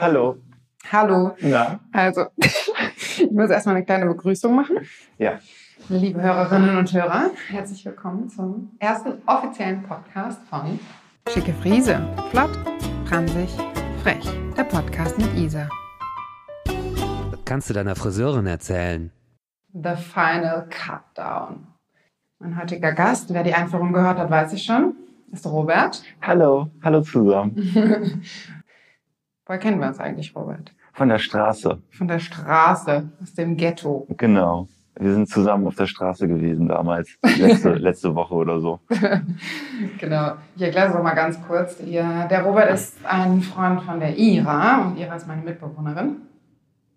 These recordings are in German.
Hallo. Hallo. Na? Also, ich muss erstmal eine kleine Begrüßung machen. Ja. Liebe Hörerinnen und Hörer, herzlich willkommen zum ersten offiziellen Podcast von Schicke Friese. Flott, pransig, frech. Der Podcast mit Isa. Kannst du deiner Friseurin erzählen? The Final Cutdown. Mein heutiger Gast, wer die Einführung gehört hat, weiß ich schon, ist Robert. Hallo. Hallo zusammen. Woher kennen wir uns eigentlich, Robert? Von der Straße. Von der Straße, aus dem Ghetto. Genau. Wir sind zusammen auf der Straße gewesen damals. Letzte, letzte Woche oder so. genau. Ich erkläre es auch mal ganz kurz. Der Robert ist ein Freund von der Ira und Ira ist meine Mitbewohnerin.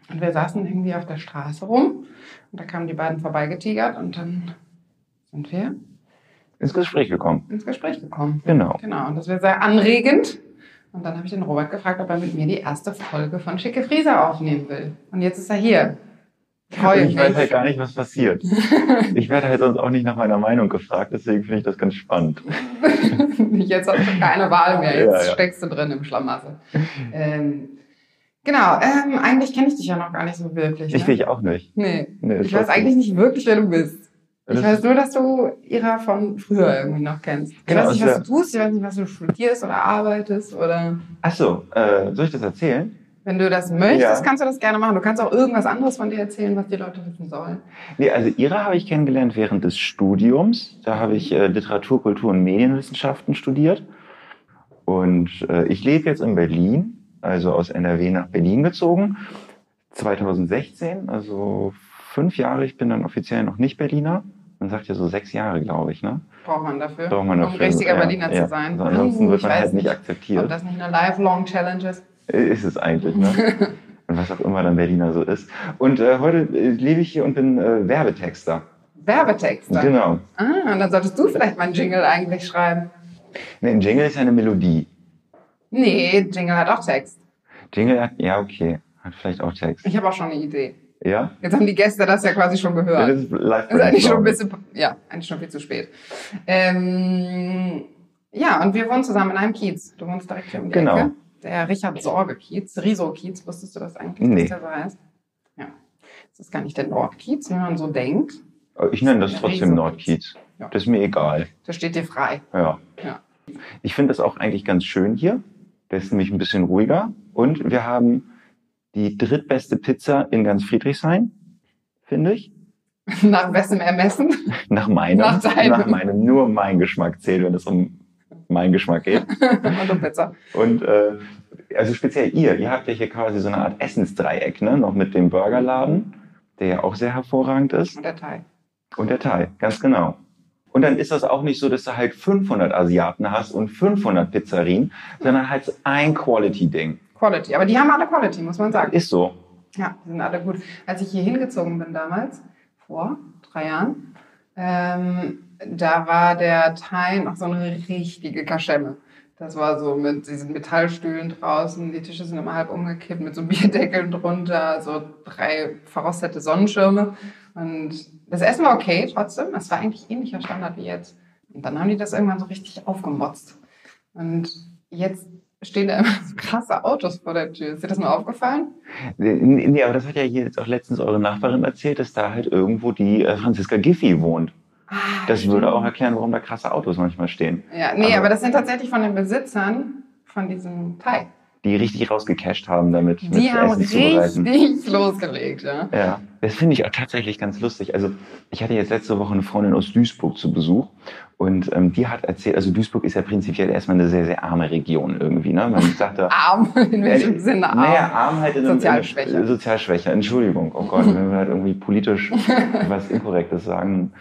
Und wir saßen irgendwie auf der Straße rum und da kamen die beiden vorbeigetigert und dann sind wir Ins Gespräch gekommen. ins Gespräch gekommen. Genau. Genau, und das wäre sehr anregend. Und dann habe ich den Robert gefragt, ob er mit mir die erste Folge von Schicke Friese aufnehmen will. Und jetzt ist er hier. Freue ich weiß halt gar nicht, was passiert. Ich werde halt sonst auch nicht nach meiner Meinung gefragt, deswegen finde ich das ganz spannend. Jetzt hast du keine Wahl mehr. Jetzt Ja, ja. steckst du drin im Schlamassel. Ähm, genau, ähm, eigentlich kenne ich dich ja noch gar nicht so wirklich. Ich ne? dich auch nicht. Nee. Nee, ich weiß eigentlich nicht wirklich, wer du bist. Ich weiß nur, dass du Ira von früher irgendwie noch kennst. Ich Genau, weiß nicht, was du tust, ich weiß nicht, was du studierst oder arbeitest oder. Ach so, äh, soll ich das erzählen? Wenn du das möchtest, Ja. kannst du das gerne machen. Du kannst auch irgendwas anderes von dir erzählen, was die Leute wissen sollen. Nee, also Ira habe ich kennengelernt während des Studiums. Da habe ich äh, Literatur, Kultur und Medienwissenschaften studiert. Und äh, ich lebe jetzt in Berlin, also aus NRW nach Berlin gezogen. 2016, also fünf Jahre. Ich bin dann offiziell noch nicht Berliner. Man sagt ja so sechs Jahre, glaube ich, ne? Braucht man dafür, Braucht man um dafür. richtiger Ja, Berliner ja. zu sein. Also ansonsten Uh, wird ich man halt nicht Ob akzeptiert. das nicht eine lifelong Challenge ist. Ist es eigentlich, ne? Und was auch immer dann Berliner so ist. Und äh, heute äh, lebe ich hier und bin äh, Werbetexter. Werbetexter. Genau. Ah, und dann solltest du vielleicht meinen Jingle eigentlich schreiben. Ne, ein Jingle ist ja eine Melodie. Nee, Jingle hat auch Text. Jingle hat, ja, okay. Hat vielleicht auch Text. Ich habe auch schon eine Idee. Ja? Jetzt haben die Gäste das ja quasi schon gehört. Das ist live Das ist eigentlich schon ein bisschen, ja, eigentlich schon viel zu spät. Ähm, ja, und wir wohnen zusammen in einem Kiez. Du wohnst direkt hier um die Genau. Ecke. Der Richard Sorge Kiez, Riso Kiez, wusstest du das eigentlich, Nee. dass der so heißt? Ja. Das ist gar nicht der Nordkiez, wie man so denkt. Ich nenne das Der trotzdem Nordkiez. Ja. Das ist mir egal. Das steht dir frei. Ja. Ja. Ich finde das auch eigentlich ganz schön hier. Der ist nämlich ein bisschen ruhiger. Und wir haben die drittbeste Pizza in ganz Friedrichshain, finde ich. Nach wessen Ermessen? Nach meinem. Nach deinem. Nach meinem. Nur mein Geschmack zählt, wenn es um meinen Geschmack geht. Und um Pizza. Und äh, also speziell ihr, ihr habt ja hier quasi so eine Art Essensdreieck, ne? Noch mit dem Burgerladen, der ja auch sehr hervorragend ist. Und der Teig. Und der Thai, ganz genau. Und dann ist das auch nicht so, dass du halt 500 Asiaten hast und 500 Pizzerien, sondern halt so ein Quality-Ding. Quality. Aber die haben alle Quality, muss man sagen. Ist so. Ja, die sind alle gut. Als ich hier hingezogen bin damals, vor drei Jahren, ähm, da war der Thai noch so eine richtige Kaschemme. Das war so mit diesen Metallstühlen draußen, die Tische sind immer halb umgekippt, mit so Bierdeckeln drunter, so drei verrostete Sonnenschirme. Und das Essen war okay trotzdem. Es war eigentlich ähnlicher Standard wie jetzt. Und dann haben die das irgendwann so richtig aufgemotzt. Und jetzt stehen da immer so krasse Autos vor der Tür. Ist dir das mal aufgefallen? Nee, nee, aber das hat ja hier jetzt auch letztens eure Nachbarin erzählt, dass da halt irgendwo die äh, Franziska Giffey wohnt. Ah, Das stimmt. würde auch erklären, warum da krasse Autos manchmal stehen. Ja, nee, Aber- aber, das sind tatsächlich von den Besitzern von diesem Teig. Die richtig rausgecasht haben damit, mit Die haben richtig losgelegt, ja. Ja, das finde ich auch tatsächlich ganz lustig. Also ich hatte jetzt letzte Woche eine Freundin aus Duisburg zu Besuch und ähm, die hat erzählt, also Duisburg ist ja prinzipiell erstmal eine sehr, sehr arme Region irgendwie. Ne? Man sagte, Arm, in welchem Sinne arm? Naja, arm halt in Sozialschwäche. In, Sozialschwäche, Entschuldigung. Oh Gott, wenn wir halt irgendwie politisch was Inkorrektes sagen.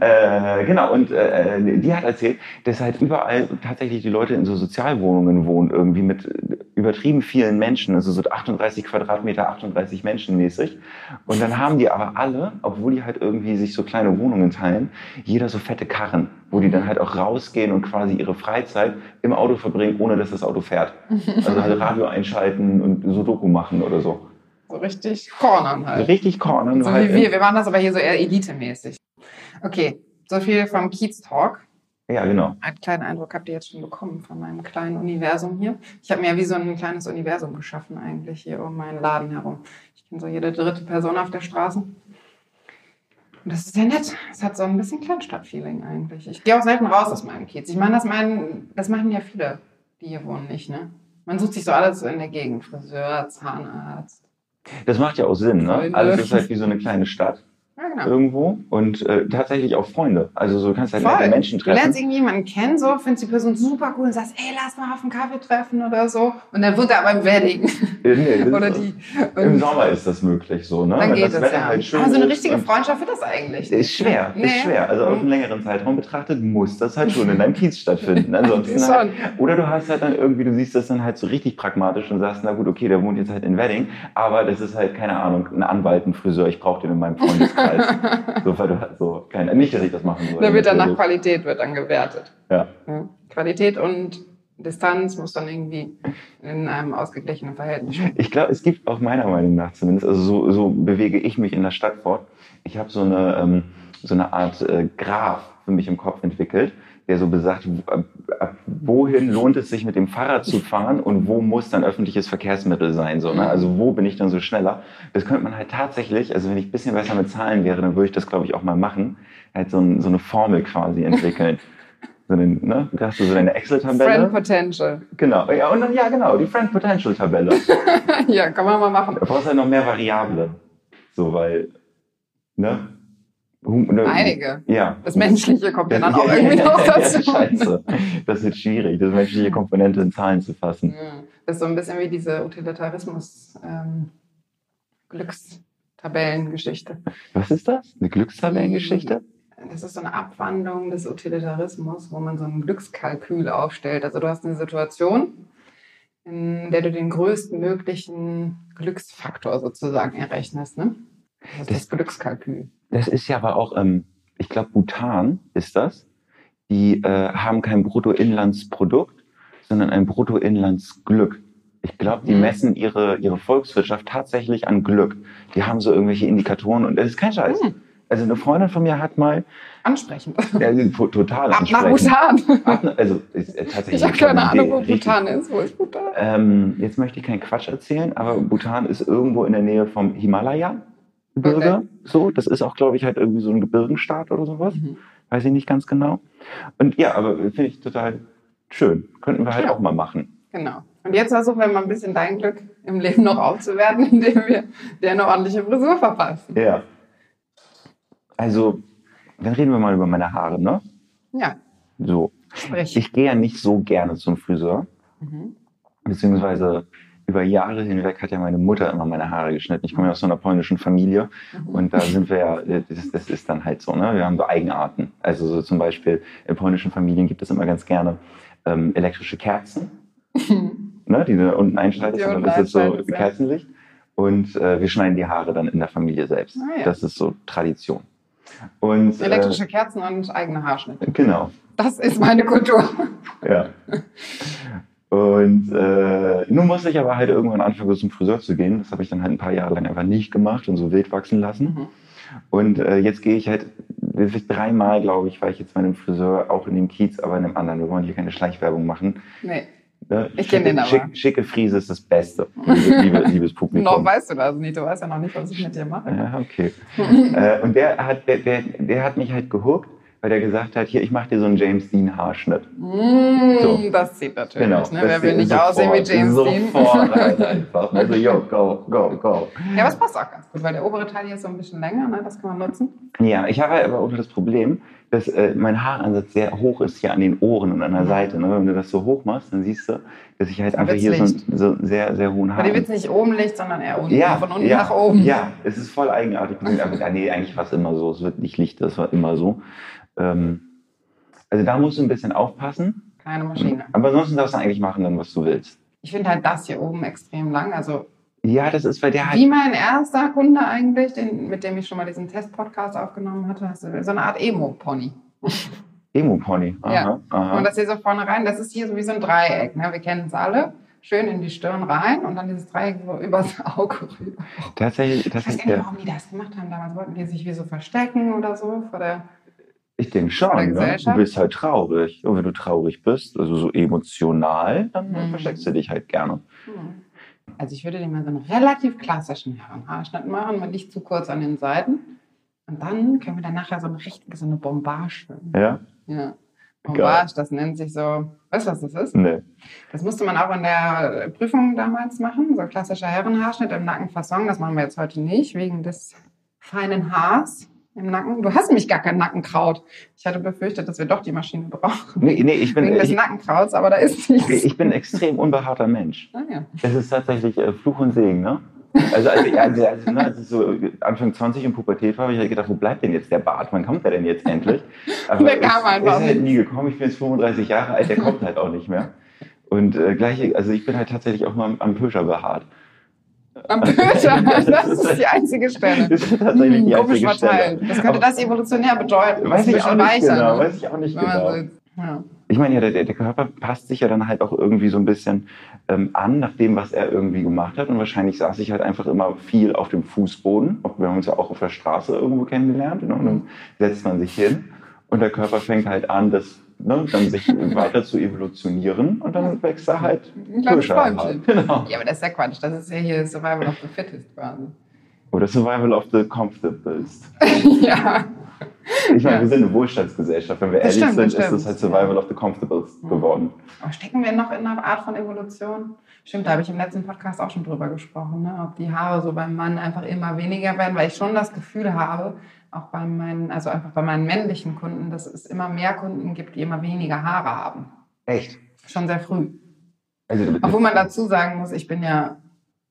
Äh, genau, und äh, die hat erzählt, dass halt überall tatsächlich die Leute in so Sozialwohnungen wohnen, irgendwie mit übertrieben vielen Menschen, also so 38 Quadratmeter, 38 Menschen mäßig. Und dann haben die aber alle, obwohl die halt irgendwie sich so kleine Wohnungen teilen, jeder so fette Karren, wo die dann halt auch rausgehen und quasi ihre Freizeit im Auto verbringen, ohne dass das Auto fährt. Also halt Radio einschalten und Sudoku machen oder so. So richtig cornern halt. richtig cornern. So halt wie wir. Wir machen das aber hier so eher elitemäßig. Okay, so viel vom Kiez-Talk. Ja, genau. Einen kleinen Eindruck habt ihr jetzt schon bekommen von meinem kleinen Universum hier. Ich habe mir ja wie so ein kleines Universum geschaffen eigentlich hier um meinen Laden herum. Ich kenne so jede dritte Person auf der Straße. Und das ist sehr nett. Es hat so ein bisschen Kleinstadtfeeling eigentlich. Ich gehe auch selten raus aus meinem Kiez. Ich meine, das, meinen, das machen ja viele, die hier wohnen, nicht, ne? Man sucht sich so alles in der Gegend. Friseur, Zahnarzt. Das macht ja auch Sinn, ne? Freunde. Alles ist halt wie so eine kleine Stadt Ja, genau. irgendwo und äh, tatsächlich auch Freunde. Also so du kannst halt nette Menschen Du treffen. lernst irgendwie jemanden kennen, so, findest die Person super cool und sagst, ey, lass mal auf einen Kaffee treffen oder so. Und dann wird er aber im Wedding. Äh, nee, oder die. Im Sommer ist das möglich so, ne? dann Wenn geht das es Wetter ja. halt schön aber so eine richtige und- Freundschaft wird das eigentlich. Ist schwer, Nee. ist schwer. Also auf einem längeren Zeitraum betrachtet muss das halt schon in deinem Kiez stattfinden. Ansonsten halt, oder du hast halt dann irgendwie, du siehst das dann halt so richtig pragmatisch und sagst, na gut, okay, der wohnt jetzt halt in Wedding, aber das ist halt, keine Ahnung, ein Anwalt, ein Friseur, ich brauche den in meinem Freundeskreis. so, weil du halt so, keine, nicht, dass ich das machen soll. Da wird dann nach. Qualität wird dann gewertet. Ja. Ja. Qualität und Distanz muss dann irgendwie in einem ausgeglichenen Verhältnis stehen. Ich glaube, es gibt auch meiner Meinung nach zumindest, also so, so bewege ich mich in der Stadt fort. Ich habe so eine, ähm, so eine Art äh, Graph für mich im Kopf entwickelt, der so besagt, w- ab, ab wohin lohnt es sich mit dem Fahrrad zu fahren und wo muss dann öffentliches Verkehrsmittel sein. So, ne? Also wo bin ich dann so schneller? Das könnte man halt tatsächlich, also wenn ich ein bisschen besser mit Zahlen wäre, dann würde ich das, glaube ich, auch mal machen, halt so, ein, so eine Formel quasi entwickeln. So eine, ne? Da hast du so deine Friend Excel-Tabelle. Potential. Genau, ja, und dann, ja, genau, die Friend Potential-Tabelle. ja, kann man mal machen. Da brauchst du halt noch mehr Variablen. So, weil, ne? Hum- ne- Einige. Ja. Das Menschliche kommt ja dann auch irgendwie noch dazu. Scheiße. Das wird schwierig, das menschliche Komponente in Zahlen zu fassen. Ja. Das ist so ein bisschen wie diese Utilitarismus ähm. Was ist das? Eine Glückstabellengeschichte? Das ist so eine Abwandlung des Utilitarismus, wo man so ein Glückskalkül aufstellt. Also du hast eine Situation, in der du den größten möglichen Glücksfaktor sozusagen errechnest. Ne? Das ist das Glückskalkül. Das ist ja aber auch, ähm, ich glaube, Bhutan ist das. Die äh, haben kein Bruttoinlandsprodukt, sondern ein Bruttoinlandsglück. Ich glaube, die Mhm. messen ihre, ihre Volkswirtschaft tatsächlich an Glück. Die haben so irgendwelche Indikatoren und das ist kein Scheiß. Hm. Also eine Freundin von mir hat mal, Ansprechend. ja, to- total Ab nach. Bhutan. Also ist, äh, tatsächlich. Ich habe keine Ahnung, wo richtig- Bhutan ist. Wo ist Bhutan? Ähm, jetzt möchte ich keinen Quatsch erzählen, aber Bhutan ist irgendwo in der Nähe vom Himalaya-Gebirge. Okay. So, das ist auch, glaube ich, halt irgendwie so ein Gebirgenstaat oder sowas. Mhm. Weiß ich nicht ganz genau. Und ja, aber finde ich total schön. Könnten wir halt Ja. auch mal machen. Genau. Und jetzt versuchen wir mal ein bisschen dein Glück im Leben noch aufzuwerten, indem wir dir eine ordentliche Frisur verpassen. Ja. Also, dann reden wir mal über meine Haare, ne? Ja, So. sprich. Ich gehe ja nicht so gerne zum Friseur. Mhm. Beziehungsweise über Jahre hinweg hat ja meine Mutter immer meine Haare geschnitten. Ich komme ja aus so einer polnischen Familie. Mhm. Und da sind wir ja, das, das ist dann halt so, ne? Wir haben so Eigenarten. Also so zum Beispiel in polnischen Familien gibt es immer ganz gerne ähm, elektrische Kerzen, ne? die du unten einschaltest und dann ist es so. Kerzenlicht. Und äh, wir schneiden die Haare dann in der Familie selbst. Ah, ja. Das ist so Tradition. Und Elektrische Kerzen und eigene Haarschnitte. äh, genau. Das ist meine Kultur. Ja. Und äh, nun musste ich aber halt irgendwann anfangen, zum Friseur zu gehen. Das habe ich dann halt ein paar Jahre lang einfach nicht gemacht und so wild wachsen lassen. Mhm. Und äh, jetzt gehe ich halt wirklich dreimal, glaube ich, war ich jetzt bei einem Friseur, auch in dem Kiez, aber in einem anderen. Wir wollen hier keine Schleichwerbung machen. Nee, Ne? Ich kenn den aber. Schick, schicke Friese ist das Beste, liebe, liebe, liebes Publikum. noch weißt du das nicht. Du weißt ja noch nicht, was ich mit dir mache. Ja, okay. äh, und der hat, der, der, der hat mich halt gehuckt, weil der gesagt hat, hier, ich mache dir so einen James Dean Haarschnitt. Mm, So. Das zieht natürlich. Genau. Ne? Wer will nicht sofort, aussehen wie James Sofort halt Dean? einfach. Also, yo, go, go, go. ja, aber es passt auch ganz gut, weil der obere Teil hier ist so ein bisschen länger. Ne? Das kann man nutzen. Ja, ich habe aber auch das Problem, dass äh, mein Haaransatz sehr hoch ist hier an den Ohren und an der Seite. Ne? Wenn du das so hoch machst, dann siehst du, dass ich halt einfach hier so, Witzlicht. so einen sehr, sehr hohen Aber die wird nicht oben Licht, sondern eher unten. ja, Von unten ja, nach oben. Ja, es ist voll eigenartig. Aber, nee, eigentlich war es immer so. Es wird nicht Licht, das war immer so. Ähm, also da musst du ein bisschen aufpassen. Keine Maschine. Aber ansonsten darfst du eigentlich machen, dann, was du willst. Ich finde halt das hier oben extrem lang. Also Ja, das ist, weil der wie mein erster Kunde eigentlich, den, mit dem ich schon mal diesen Test-Podcast aufgenommen hatte. So eine Art Emo-Pony. Emo-Pony. Aha, Ja. aha. Und das hier so vorne rein, das ist hier so wie so ein Dreieck. Ne? Wir kennen es alle. Schön in die Stirn rein und dann dieses Dreieck so übers Auge rüber. Tatsächlich, Ich weiß gar nicht, warum die das gemacht haben. Damals wollten die sich wie so verstecken oder so vor der Ich denke schon, ne? Du bist halt traurig. Und wenn du traurig bist, also so emotional, dann Mhm. versteckst du dich halt gerne. Also ich würde dir mal so einen relativ klassischen Herrenhaarschnitt machen, mit nicht zu kurz an den Seiten. Und dann können wir dann nachher so eine richtige, so eine Bombage. Ja? Ja. Bombage, das nennt sich so, weißt du, was das ist? Nee. Das musste man auch in der Prüfung damals machen, so klassischer Herrenhaarschnitt im Nackenfasson. Das machen wir jetzt heute nicht, wegen des feinen Haars im Nacken. Du hast nämlich gar kein Nackenkraut. Ich hatte befürchtet, dass wir doch die Maschine brauchen. Nee, nee ich, bin, Wegen des ich, Nackenkrauts, aber da ist nichts. ich bin ein extrem unbehaarter Mensch. Ah, ja. Es ist tatsächlich äh, Fluch und Segen, ne? Also, als ich, also, also, ne, als ich so Anfang 20 in Pubertät war, habe ich halt gedacht, wo bleibt denn jetzt der Bart? Wann kommt der denn jetzt endlich? Aber Der kam es, einfach ist halt nie gekommen. Ich bin jetzt 35 Jahre alt, der kommt halt auch nicht mehr. Und äh, gleich, also ich bin halt tatsächlich auch mal am, am Pöscher behaart. Am Pöter, das ist die einzige Stelle. Das ist tatsächlich die Hm, einzige. Stelle. Das könnte das evolutionär bedeuten. weiß Das ist ich auch nicht genau, ne? weiß ich auch nicht genau. so- ja. Ich meine, ja, der, der Körper passt sich ja dann halt auch irgendwie so ein bisschen ähm, an, nach dem, was er irgendwie gemacht hat. Und wahrscheinlich saß ich halt einfach immer viel auf dem Fußboden. Wir haben uns ja auch auf der Straße irgendwo kennengelernt. Ne? Und dann setzt man sich hin und der Körper fängt halt an, das, ne, dann sich weiter zu evolutionieren. Und dann wächst er halt Ein Bäumchen. halt. Genau. ja, aber das ist ja Quatsch. Das ist ja hier Survival of the Fittest quasi. Oder Survival of the Comfortablest. ja. Ich meine, Ja. wir sind eine Wohlstandsgesellschaft. Wenn wir Das ehrlich stimmt, das sind, ist es halt Survival of the Comfortablest Mhm. geworden. Aber stecken wir noch in einer Art von Evolution? Stimmt, da habe ich im letzten Podcast auch schon drüber gesprochen, ne? ob die Haare so beim Mann einfach immer weniger werden, weil ich schon das Gefühl habe, auch bei meinen, also einfach bei meinen männlichen Kunden, dass es immer mehr Kunden gibt, die immer weniger Haare haben. Echt? Schon sehr früh. Also, Obwohl man dazu sagen muss, ich bin ja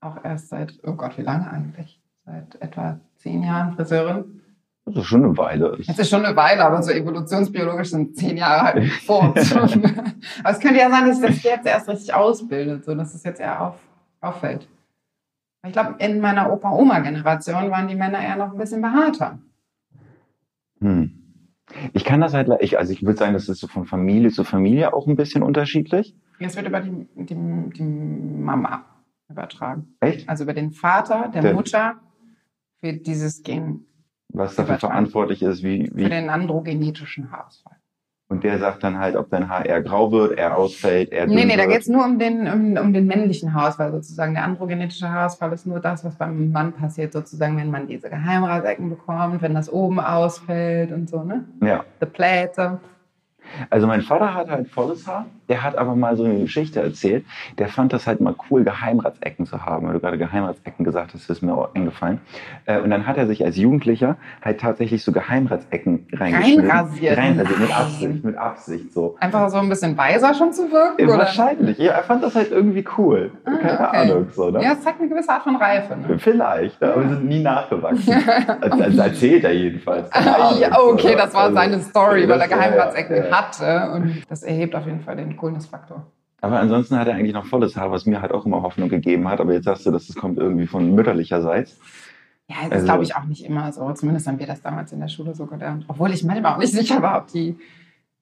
auch erst seit, oh Gott, wie lange eigentlich? Seit etwa zehn Jahren Friseurin. das ist schon eine Weile. Es ist schon eine Weile, aber so evolutionsbiologisch sind zehn Jahre halt vor uns schon. aber es könnte ja sein, dass sich das jetzt erst richtig ausbildet, so dass es jetzt eher auf, auffällt. Ich glaube, in meiner Opa-Oma-Generation waren die Männer eher noch ein bisschen behaarter. Hm. Ich kann das halt, ich, also ich würde sagen, das ist so von Familie zu Familie auch ein bisschen unterschiedlich. Es wird über die, die, die Mama übertragen. Echt? Also über den Vater, der Der- Mutter wird dieses Gen Was dafür verantwortlich ist, wie, für wie. den androgenetischen Haarausfall. Und der sagt dann halt, ob dein Haar eher grau wird, eher ausfällt, eher Nee, nee, da geht es nur um den, um, um den männlichen Haarausfall sozusagen. Der androgenetische Haarausfall ist nur das, was beim Mann passiert, sozusagen, wenn man diese Geheimratsecken bekommt, wenn das oben ausfällt und so, ne? Ja. The Pläte. Also mein Vater hat halt volles Haar. Der hat aber mal so eine Geschichte erzählt. Der fand das halt mal cool, Geheimratsecken zu haben. Weil du gerade Geheimratsecken gesagt hast, ist mir auch eingefallen. Äh, Und dann hat er sich als Jugendlicher halt tatsächlich so Geheimratsecken reingeschnitten. Reinrasiert? Reinrasiert, mit. Absicht, mit Absicht so. Einfach so ein bisschen weiser schon zu wirken, Äh, oder? Wahrscheinlich. Ja, er fand das halt irgendwie cool. Ah, Keine okay. Ahnung, so, ne? Ja, es zeigt eine gewisse Art von Reife, ne? Vielleicht, ne? aber wir sind nie nachgewachsen. also, also erzählt er jedenfalls. Ah, Ahnung, ja, so, okay, ne? das war Also, seine Story, weil er das- Geheimratsecken ja, ja. hatte und das erhebt auf jeden Fall den Coolness-Faktor. Aber ansonsten hat er eigentlich noch volles Haar, was mir halt auch immer Hoffnung gegeben hat. Aber jetzt sagst du, dass es kommt irgendwie von mütterlicherseits. Ja, das Also- glaube ich, auch nicht immer so. Zumindest haben wir das damals in der Schule so gelernt. Obwohl ich manchmal auch nicht sicher war, ob die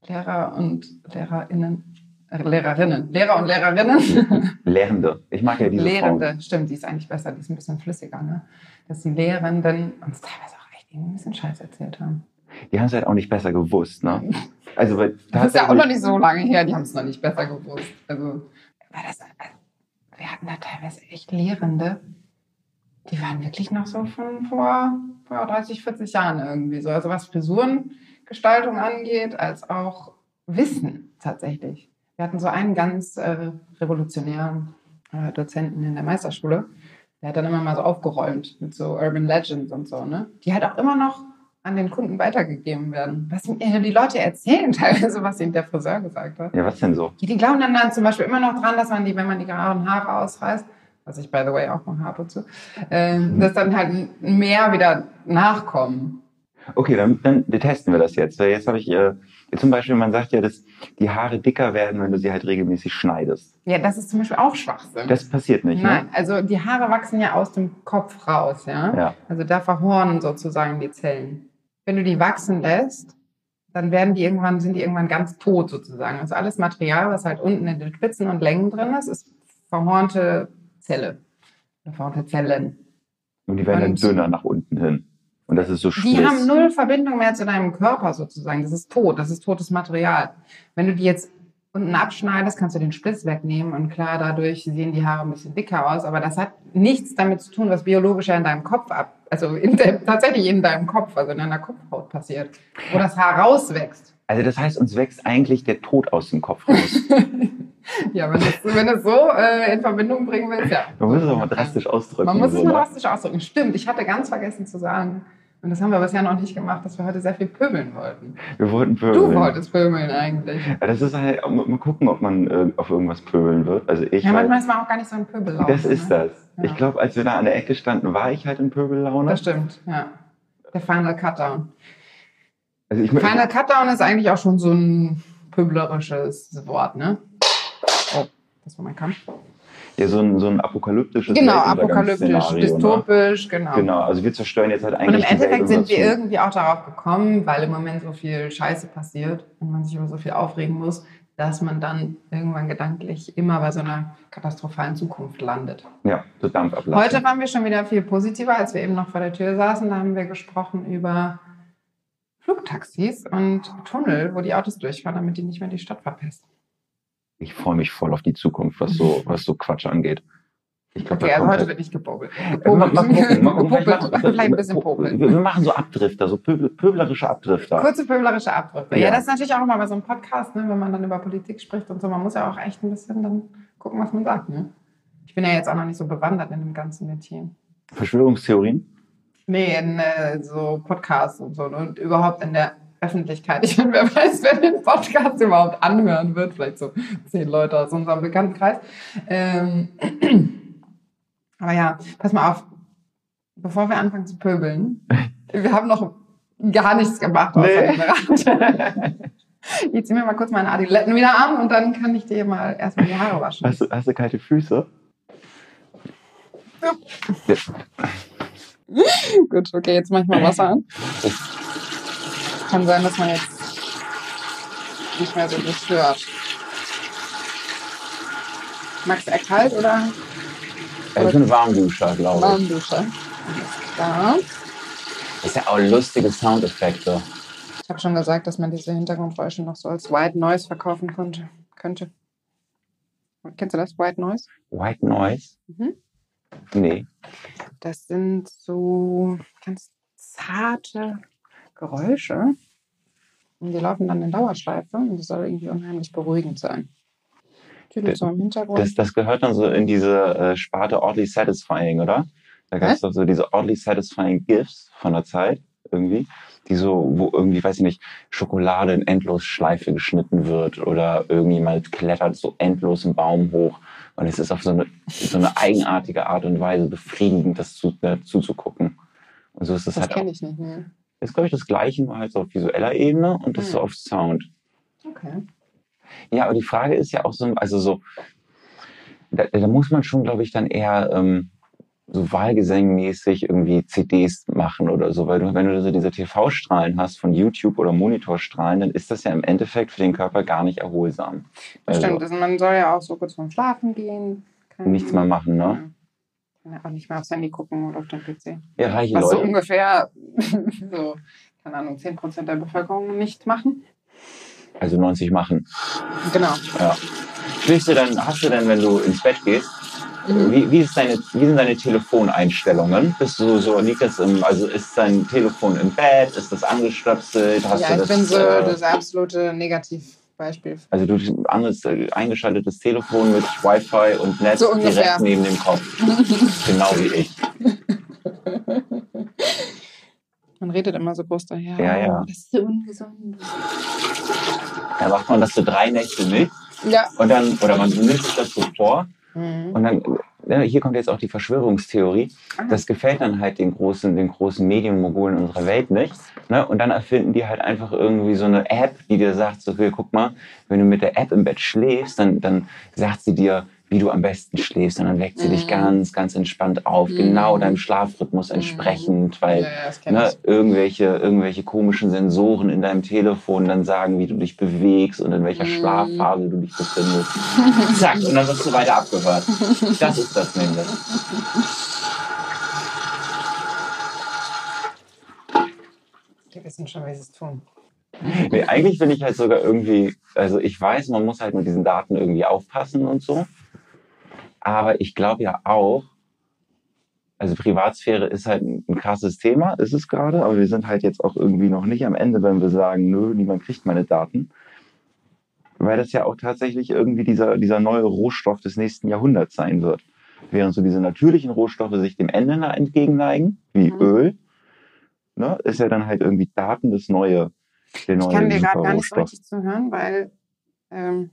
Lehrer und Lehrerinnen, äh, Lehrerinnen, Lehrer und Lehrerinnen, Lehrende. Ich mag ja diese Lehrende, stimmt, die ist eigentlich besser, die ist ein bisschen flüssiger, ne? Dass die Lehrenden uns teilweise auch echt irgendwie ein bisschen Scheiß erzählt haben. Die haben es halt auch nicht besser gewusst, ne? Also, weil Das ist ja auch noch nicht so lange her, die haben es noch nicht besser gewusst. Also, das, also, wir hatten da teilweise echt Lehrende, die waren wirklich noch so von vor, vor 30, 40 Jahren irgendwie so. Also was Frisurengestaltung angeht, als auch Wissen tatsächlich. Wir hatten so einen ganz äh, revolutionären äh, Dozenten in der Meisterschule, der hat dann immer mal so aufgeräumt mit so Urban Legends und so, ne? Die halt auch immer noch an den Kunden weitergegeben werden. Was äh, die Leute erzählen teilweise, was ihnen der Friseur gesagt hat. Ja, was denn so? Die, die glauben dann, dann zum Beispiel immer noch dran, dass man die, wenn man die grauen Haare ausreißt, was ich by the way auch mache ab und zu, ähm, dass dann halt mehr wieder nachkommen. Okay, dann, dann testen wir das jetzt. Jetzt habe ich, äh, zum Beispiel, man sagt ja, dass die Haare dicker werden, wenn du sie halt regelmäßig schneidest. Ja, das ist zum Beispiel auch Schwachsinn. Das passiert nicht, Nein, ne? also die Haare wachsen ja aus dem Kopf raus, ja. Ja. Also da verhornen sozusagen die Zellen. Wenn du die wachsen lässt, dann werden die irgendwann, sind die irgendwann ganz tot sozusagen. Also alles Material, was halt unten in den Spitzen und Längen drin ist, ist verhornte Zelle. Verhornte Zellen. Und die werden dann Und- dünner nach unten hin. Und das ist so Die Spliss. haben null Verbindung mehr zu deinem Körper sozusagen. Das ist tot, das ist totes Material. Wenn du die jetzt unten abschneidest, kannst du den Spliss wegnehmen und klar, dadurch sehen die Haare ein bisschen dicker aus, aber das hat nichts damit zu tun, was biologisch ja in deinem Kopf ab, also in de, tatsächlich in deinem Kopf, also in deiner Kopfhaut passiert, wo das Haar rauswächst. Also das heißt, uns wächst eigentlich der Tod aus dem Kopf raus. Ja, wenn du es wenn so äh, in Verbindung bringen willst, ja. Man muss es auch mal drastisch ausdrücken. Man muss es mal ne? drastisch ausdrücken. Stimmt, ich hatte ganz vergessen zu sagen, und das haben wir bisher noch nicht gemacht, dass wir heute sehr viel pöbeln wollten. Wir wollten Du pöbeln. wolltest pöbeln eigentlich. Ja, Das ist halt, mal gucken, ob man äh, auf irgendwas pöbeln wird. Also ich Ja, halt, manchmal ist man auch gar nicht so ein Pöbellauf. das ist ne? das. Ja. Ich glaube, als wir da an der Ecke standen, war ich halt in Pöbellaune. Das stimmt, ja. Der Final Cutdown. Also ich, Final Cutdown ist eigentlich auch schon so ein pöblerisches Wort, ne? Oh, das war mein Kampf. Ja, so ein, so ein apokalyptisches Genau, Weltuntergangsszenario, apokalyptisch, ne? dystopisch, genau. Genau, also wir zerstören jetzt halt Und im eigentlich die Welt Endeffekt sind wir irgendwie auch darauf gekommen, weil im Moment so viel Scheiße passiert und man sich über so viel aufregen muss, dass man dann irgendwann gedanklich immer bei so einer katastrophalen Zukunft landet. Ja, so Dampf ablassen. Heute waren wir schon wieder viel positiver, als wir eben noch vor der Tür saßen. Da haben wir gesprochen über Flugtaxis und Tunnel, wo die Autos durchfahren, damit die nicht mehr die Stadt verpesten. Ich freue mich voll auf die Zukunft, was so, was so Quatsch angeht. Ich glaub, Okay, also heute halt- wird nicht gebobelt. Mal, mal gucken, mal gucken. Popelt, Vielleicht, machen- vielleicht ein bisschen popeln. wir, machen so Abdrifter, so pöbel, pöblerische Abdrifter. Kurze pöblerische Abdrücke. Ja. Ja. das ist natürlich auch immer bei so einem Podcast, ne, wenn man dann über Politik spricht und so. Man muss ja auch echt ein bisschen dann gucken, was man sagt. Ne? Ich bin ja jetzt auch noch nicht so bewandert in dem ganzen Metier. Verschwörungstheorien? Nee, in äh, so Podcasts und so ne, und überhaupt in der Öffentlichkeit. Ich meine, wer weiß, wer den Podcast überhaupt anhören wird. Vielleicht so zehn Leute aus unserem Bekanntenkreis. Ähm, aber ja, pass mal auf. Bevor wir anfangen zu pöbeln, wir haben noch gar nichts gemacht außer Nee. Ich ziehe mir mal kurz meine Adiletten wieder an und dann kann ich dir mal erstmal die Haare waschen. Hast du, hast du kalte Füße? Gut, okay, jetzt mach ich mal Wasser an. Kann sein, dass man jetzt nicht mehr so gut hört. Du eher kalt oder Ja, so eine Warmduscher, glaube ich. Warmdusche? Alles klar. Das ist ja auch lustige Soundeffekte. Ich habe schon gesagt, dass man diese Hintergrundgeräusche noch so als White Noise verkaufen konnte, könnte. Kennst du das, White Noise? White Noise? Mhm. Nee. Das sind so ganz zarte Geräusche. Und die laufen dann in Dauerschleife und das soll irgendwie unheimlich beruhigend sein. Tüdelt so im Hintergrund. Das, das gehört dann so in diese äh, Sparte Oddly Satisfying, oder? Da gab es doch so diese Oddly Satisfying GIFs von der Zeit irgendwie, die so, wo irgendwie, weiß ich nicht, Schokolade in Endlosschleife geschnitten wird oder irgendjemand klettert so endlos einen Baum hoch. Und es ist auf so eine, so eine eigenartige Art und Weise befriedigend, das zu, äh, zuzugucken. Und so ist es das halt kenne ich nicht mehr. Ist, glaube ich, das Gleiche, nur halt so auf visueller Ebene und das Hm. so auf Sound. Okay. Ja, aber die Frage ist ja auch so, also so, da, da muss man schon, glaube ich, dann eher ähm, so wahlgesangmäßig irgendwie CDs machen oder so, weil du, wenn du so diese TV-Strahlen hast von YouTube oder Monitorstrahlen, dann ist das ja im Endeffekt für den Körper gar nicht erholsam. Das Also stimmt. Also man soll ja auch so kurz vorm Schlafen gehen. Nichts mehr machen, ne? Kann auch nicht mehr aufs Handy gucken oder auf den PC. Ja, reiche Was so Leute. ungefähr, so, keine Ahnung, 10% der Bevölkerung nicht machen. Also 90 machen. Genau. Ja. Schläfst du dann, hast du denn, wenn du ins Bett gehst, Mhm. wie, wie, ist deine, wie sind deine Telefoneinstellungen? Bist du so, liegt das im, also ist dein Telefon im Bett? Ist das angestöpselt? Hast ja, ich das, bin so äh, das absolute Negativbeispiel. Also du anderes äh, eingeschaltetes Telefon mit Wi-Fi und Netz So direkt neben dem Kopf. genau wie ich. Man redet immer so groß daher. Ja, ja. Das ist so ungesund. Dann macht man das so drei Nächte mit Ja. und dann, oder man nimmt sich das so vor Mhm. und dann, ja, hier kommt jetzt auch die Verschwörungstheorie. Ah. Das gefällt dann halt den großen, den großen Medienmogulen unserer Welt nicht. Ne? Und dann erfinden die halt einfach irgendwie so eine App, die dir sagt, so, okay, guck mal, wenn du mit der App im Bett schläfst, dann, dann sagt sie dir, wie du am besten schläfst. Und dann weckt sie dich Mhm. ganz, ganz entspannt auf, Mhm. genau deinem Schlafrhythmus entsprechend, weil ja, ne, irgendwelche, irgendwelche komischen Sensoren in deinem Telefon dann sagen, wie du dich bewegst und in welcher Mhm. Schlafphase du dich befindest. Zack, und dann wirst du weiter abgehört. Das ist das nämlich. wissen schon, wie sie es tun. Nee, eigentlich bin ich halt sogar irgendwie, also ich weiß, man muss halt mit diesen Daten irgendwie aufpassen und so. Aber ich glaube ja auch, also Privatsphäre ist halt ein, ein krasses Thema, ist es gerade, aber wir sind halt jetzt auch irgendwie noch nicht am Ende, wenn wir sagen, nö, niemand kriegt meine Daten. Weil das ja auch tatsächlich irgendwie dieser, dieser neue Rohstoff des nächsten Jahrhunderts sein wird. Während so diese natürlichen Rohstoffe sich dem Ende entgegenneigen, wie Mhm. Öl, ne, ist ja dann halt irgendwie Daten das neue, der neue Ich kann dir gerade gar nicht so richtig zuhören, weil ähm,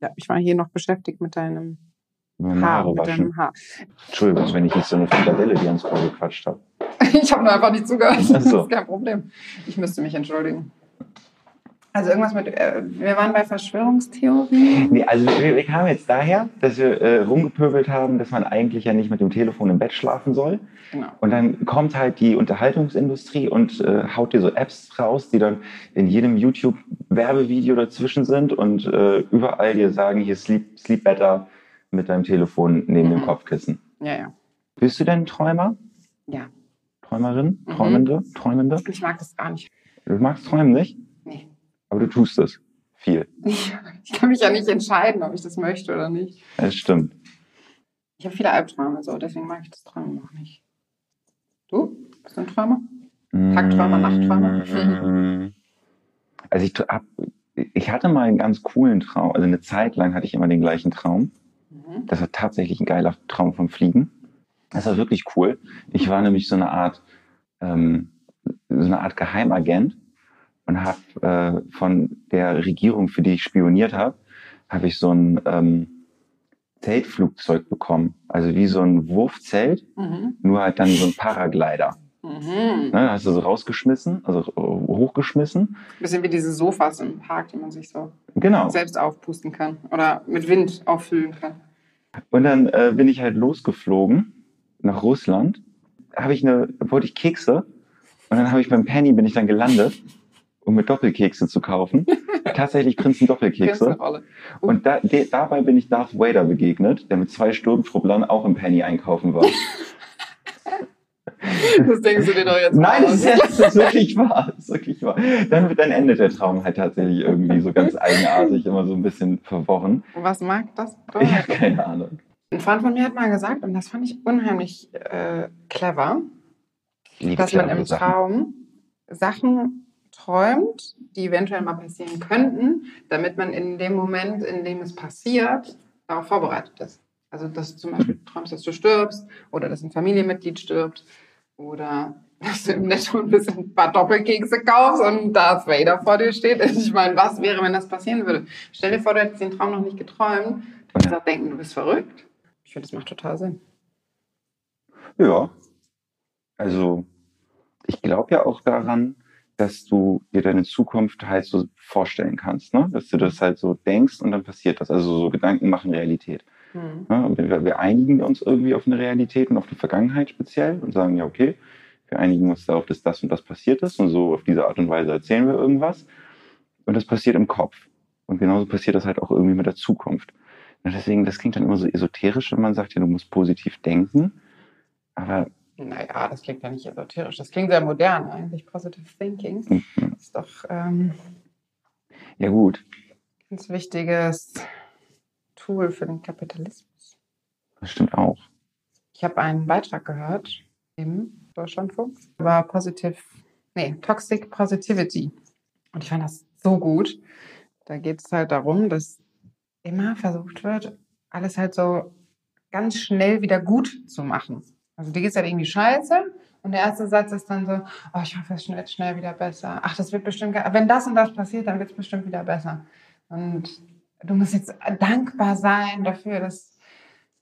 ja, ich war hier noch beschäftigt mit deinem Mit Haar. Haare waschen. Haar. Entschuldigung, wenn ich jetzt so eine Frikadelle dir ans Ohr gequatscht habe. Ich habe nur einfach nicht zugehört. Ach Das so. ist kein Problem. Ich müsste mich entschuldigen. Also irgendwas mit, äh, wir waren bei Verschwörungstheorien. Nee, also wir, wir kamen jetzt daher, dass wir äh, rumgepöbelt haben, dass man eigentlich ja nicht mit dem Telefon im Bett schlafen soll. Genau. Und dann kommt halt die Unterhaltungsindustrie und äh, haut dir so Apps raus, die dann in jedem YouTube-Werbevideo dazwischen sind und äh, überall dir sagen, hier sleep, sleep better mit deinem Telefon neben dem Mhm. Kopfkissen. Ja, ja. Bist du denn ein Träumer? Ja. Träumerin? Mhm. Träumende? Träumende? Ich mag das gar nicht. Du magst träumen nicht, Nee. aber du tust es. Viel. Ich, ich kann mich ja nicht entscheiden, ob ich das möchte oder nicht. Das stimmt. Ich habe viele Albträume, so, deswegen mag ich das Träumen noch nicht. Du? Bist du ein Träumer? Tagträumer, Nachträumer? Mm. Also ich, hab, ich hatte mal einen ganz coolen Traum. Also eine Zeit lang hatte ich immer den gleichen Traum. Mhm. Das war tatsächlich ein geiler Traum vom Fliegen. Das war wirklich cool. Ich war nämlich so eine Art, ähm, so eine Art Geheimagent und habe äh, von der Regierung, für die ich spioniert habe, habe ich so ein ähm, Zeltflugzeug bekommen. Also wie so ein Wurfzelt, Mhm. nur halt dann so ein Paraglider. Mhm. Ne, hast du so rausgeschmissen, also äh, hochgeschmissen. Bisschen wie diese Sofas im Park, die man sich so Genau. selbst aufpusten kann oder mit Wind auffüllen kann. Und dann äh, bin ich halt losgeflogen nach Russland. Habe ich eine, wollte ich Kekse und dann habe ich beim Penny bin ich dann gelandet, um mir Doppelkekse zu kaufen. Tatsächlich Prinzen Doppelkekse. Und da, de, dabei bin ich Darth Vader begegnet, der mit zwei Sturmtrupplern auch im Penny einkaufen war. Das denkst du dir doch jetzt Nein, das ist, das ist wirklich wahr. Das ist wirklich wahr. Dann, dann endet der Traum halt tatsächlich irgendwie so ganz eigenartig, immer so ein bisschen verworren. Was mag das Ich bedeuten? habe keine Ahnung. Ein Freund von mir hat mal gesagt, und das fand ich unheimlich äh, clever, Liebe dass man im Sachen. Traum Sachen träumt, die eventuell mal passieren könnten, damit man in dem Moment, in dem es passiert, darauf vorbereitet ist. Also, dass du zum Beispiel träumst, dass du stirbst oder dass ein Familienmitglied stirbt oder dass du im Netto ein bisschen ein paar Doppelkekse kaufst und Darth Vader vor dir steht. Ich meine, was wäre, wenn das passieren würde? Stell dir vor, du hättest den Traum noch nicht geträumt. Du würdest auch denken, du bist verrückt. Ich finde, das macht total Sinn. Ja. Also, ich glaube ja auch daran, dass du dir deine Zukunft halt so vorstellen kannst, ne? Dass du das halt so denkst und dann passiert das. Also so Gedanken machen Realität. Hm. Ne? Und Wir, wir einigen uns irgendwie auf eine Realität und auf die Vergangenheit speziell und sagen, ja, okay, wir einigen uns darauf, dass das und das passiert ist und so auf diese Art und Weise erzählen wir irgendwas. Und das passiert im Kopf. Und genauso passiert das halt auch irgendwie mit der Zukunft. Und deswegen, das klingt dann immer so esoterisch, wenn man sagt, ja, du musst positiv denken. Aber Naja, das klingt ja nicht esoterisch. Das klingt sehr modern eigentlich. Positive Thinking mhm, ist doch ähm, ja gut, ganz wichtiges Tool für den Kapitalismus. das stimmt auch. Ich habe einen Beitrag gehört im Deutschlandfunk über Positive, nee, Toxic Positivity. Und ich fand das so gut. Da geht es halt darum, dass immer versucht wird, alles halt so ganz schnell wieder gut zu machen. Also dir geht's halt irgendwie scheiße und der erste Satz ist dann so, oh, ich hoffe, es wird schnell wieder besser. Ach, das wird bestimmt, wenn das und das passiert, dann wird es bestimmt wieder besser. Und du musst jetzt dankbar sein dafür, dass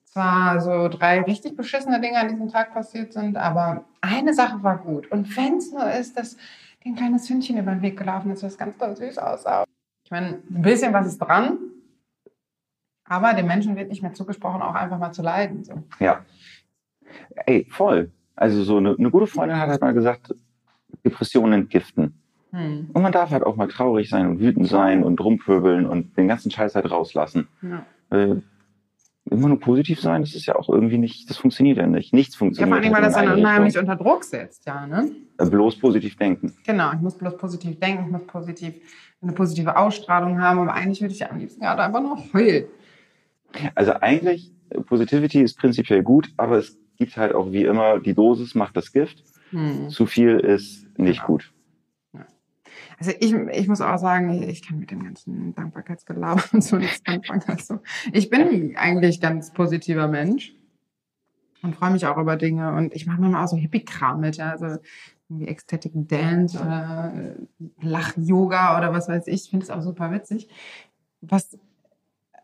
zwar so drei richtig beschissene Dinge an diesem Tag passiert sind, aber eine Sache war gut. Und wenn es nur ist, dass dir ein kleines Hündchen über den Weg gelaufen ist, was ganz doll süß aussah. Ich meine, ein bisschen was ist dran, aber den Menschen wird nicht mehr zugesprochen, auch einfach mal zu leiden. So. Ja. Ey, voll. Also so eine, eine gute Freundin hat halt mal gesagt, Depressionen entgiften. Hm. Und man darf halt auch mal traurig sein und wütend sein und rumpöbeln und den ganzen Scheiß halt rauslassen. Ja. Äh, immer nur positiv sein, das ist ja auch irgendwie nicht, das funktioniert ja nicht. Nichts Ja, funktioniert. vor allem, weil das dann unheimlich unter Druck setzt, ja, ne? Äh, Bloß positiv denken. Genau, ich muss bloß positiv denken, ich muss positiv, eine positive Ausstrahlung haben, aber eigentlich würde ich ja am liebsten gerade einfach nur heulen. Also eigentlich, Positivity ist prinzipiell gut, aber es gibt halt auch wie immer, die Dosis macht das Gift. Hm. Zu viel ist nicht Genau. gut. Also ich, ich muss auch sagen, ich kann mit dem ganzen Dankbarkeitsgelaber und so nichts anfangen. Also ich bin eigentlich ganz positiver Mensch und freue mich auch über Dinge und ich mache manchmal auch so Hippie-Kram mit, ja, also irgendwie Ecstatic Dance oder äh, Lach-Yoga oder was weiß ich. Ich finde es auch super witzig. Was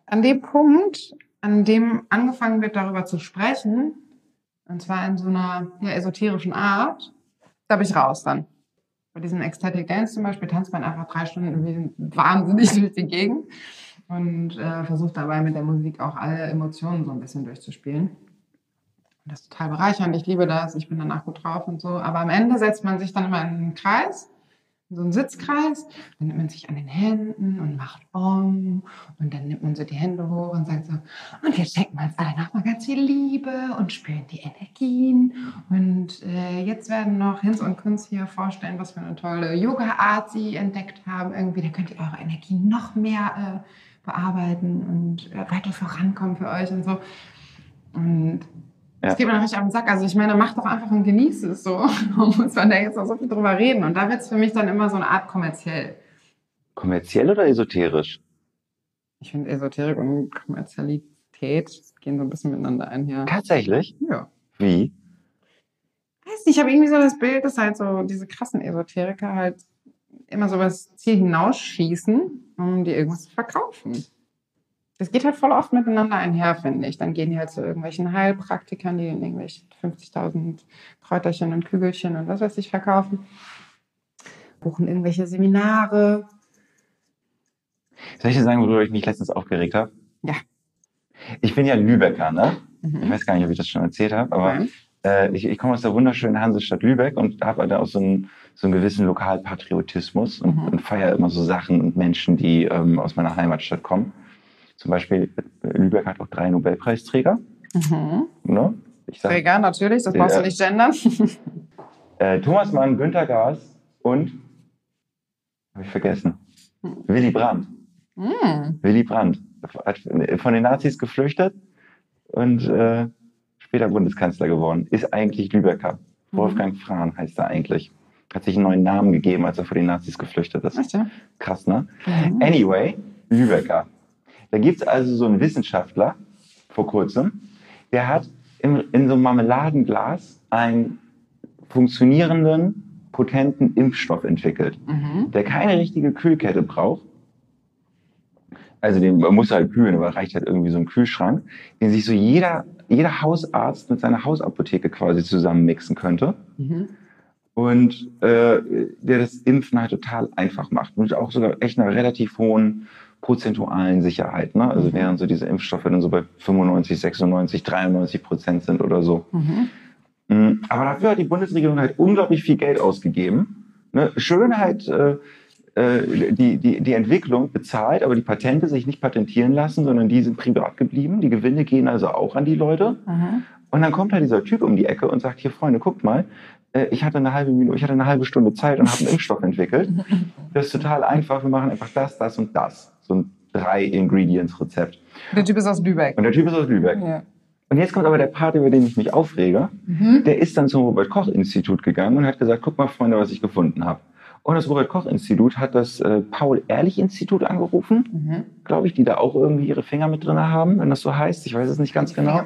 an dem Punkt, an dem angefangen wird, darüber zu sprechen, und zwar in so einer ja, esoterischen Art, da bin ich raus dann. Bei diesem Ecstatic Dance zum Beispiel tanzt man einfach drei Stunden wahnsinnig durch die Gegend und äh, versucht dabei mit der Musik auch alle Emotionen so ein bisschen durchzuspielen. Das ist total bereichernd. Ich liebe das. Ich bin danach gut drauf und so. Aber am Ende setzt man sich dann immer in einen Kreis, so einen Sitzkreis. Dann nimmt man sich an den Händen und macht Om. Und dann nimmt man so die Hände hoch und sagt so, und jetzt schenken wir uns alle nochmal ganz viel Liebe und spüren die Energien. Und äh, jetzt werden noch Hinz und Kunz hier vorstellen, was für eine tolle Yoga-Art sie entdeckt haben. Irgendwie, da könnt ihr eure Energie noch mehr äh, bearbeiten und äh, weiter vorankommen für euch und so. Und Ja. das geht mir noch auf den Sack. Also ich meine, macht doch einfach und genießt es so. Warum muss man da jetzt noch so viel drüber reden? Und da wird es für mich dann immer so eine Art kommerziell. Kommerziell oder esoterisch? Ich finde Esoterik und Kommerzialität gehen so ein bisschen miteinander einher. Tatsächlich? Ja. Wie? weiß nicht, ich habe irgendwie so das Bild, dass halt so diese krassen Esoteriker halt immer so das Ziel hinausschießen, um dir irgendwas zu verkaufen. Das geht halt voll oft miteinander einher, finde ich. Dann gehen die halt zu irgendwelchen Heilpraktikern, die irgendwelche 50.000 Kräuterchen und Kügelchen und was weiß ich verkaufen. Buchen irgendwelche Seminare. Soll ich dir sagen, worüber ich mich letztens aufgeregt habe? Ja. Ich bin ja Lübecker, ne? Ich Mhm. weiß gar nicht, ob ich das schon erzählt habe, aber Okay. äh, ich, ich komme aus der wunderschönen Hansestadt Lübeck und habe da auch so einen, so einen gewissen Lokalpatriotismus und, Mhm. und feiere immer so Sachen und Menschen, die ähm, aus meiner Heimatstadt kommen. Zum Beispiel, äh, Lübeck hat auch drei Nobelpreisträger. Mhm. Ne? Ich sag, Träger, natürlich, das brauchst Ja. du nicht gendern. äh, Thomas Mann, Günter Gaas und, habe ich vergessen, Willy Brandt. Mhm. Willy Brandt hat von den Nazis geflüchtet und äh, später Bundeskanzler geworden. Ist eigentlich Lübecker. Mhm. Wolfgang Frahn heißt er eigentlich. Hat sich einen neuen Namen gegeben, als er vor den Nazis geflüchtet ist. Echt, ja? Krass, ne? Mhm. Anyway, Lübecker. Da gibt's also so einen Wissenschaftler vor kurzem, der hat in, in so einem Marmeladenglas einen funktionierenden, potenten Impfstoff entwickelt Mhm. der keine richtige Kühlkette braucht. Also den man muss halt kühlen, aber reicht halt irgendwie so ein Kühlschrank, den sich so jeder, jeder Hausarzt mit seiner Hausapotheke quasi zusammenmixen könnte. Mhm. Und äh, der das Impfen halt total einfach macht. Und auch sogar echt einer relativ hohen prozentualen Sicherheit. Ne? Also Mhm. während so diese Impfstoffe dann so bei 95, 96, 93 Prozent sind oder so. Mhm. Mm, Aber dafür hat die Bundesregierung halt unglaublich viel Geld ausgegeben. Ne? Schön halt äh, äh, die, die, die Entwicklung bezahlt, aber die Patente sich nicht patentieren lassen, sondern die sind privat geblieben. Die Gewinne gehen also auch an die Leute. Mhm. Und dann kommt halt dieser Typ um die Ecke und sagt, hier Freunde, guckt mal, äh, ich hatte eine halbe Minute, ich hatte eine halbe Stunde Zeit und habe einen Impfstoff entwickelt. Das ist total einfach. Wir machen einfach das, das und das. So ein drei Ingredients Rezept. Der Typ ist aus Lübeck. Und der Typ ist aus Lübeck. Ja. Und jetzt kommt aber der Part, über den ich mich aufrege. Mhm. Der ist dann zum Robert-Koch-Institut gegangen und hat gesagt, guck mal, Freunde, was ich gefunden habe. Und das Robert-Koch-Institut hat das äh, Paul-Ehrlich-Institut angerufen, Mhm. glaube ich, die da auch irgendwie ihre Finger mit drin haben, wenn das so heißt. Ich weiß es nicht ganz Die genau.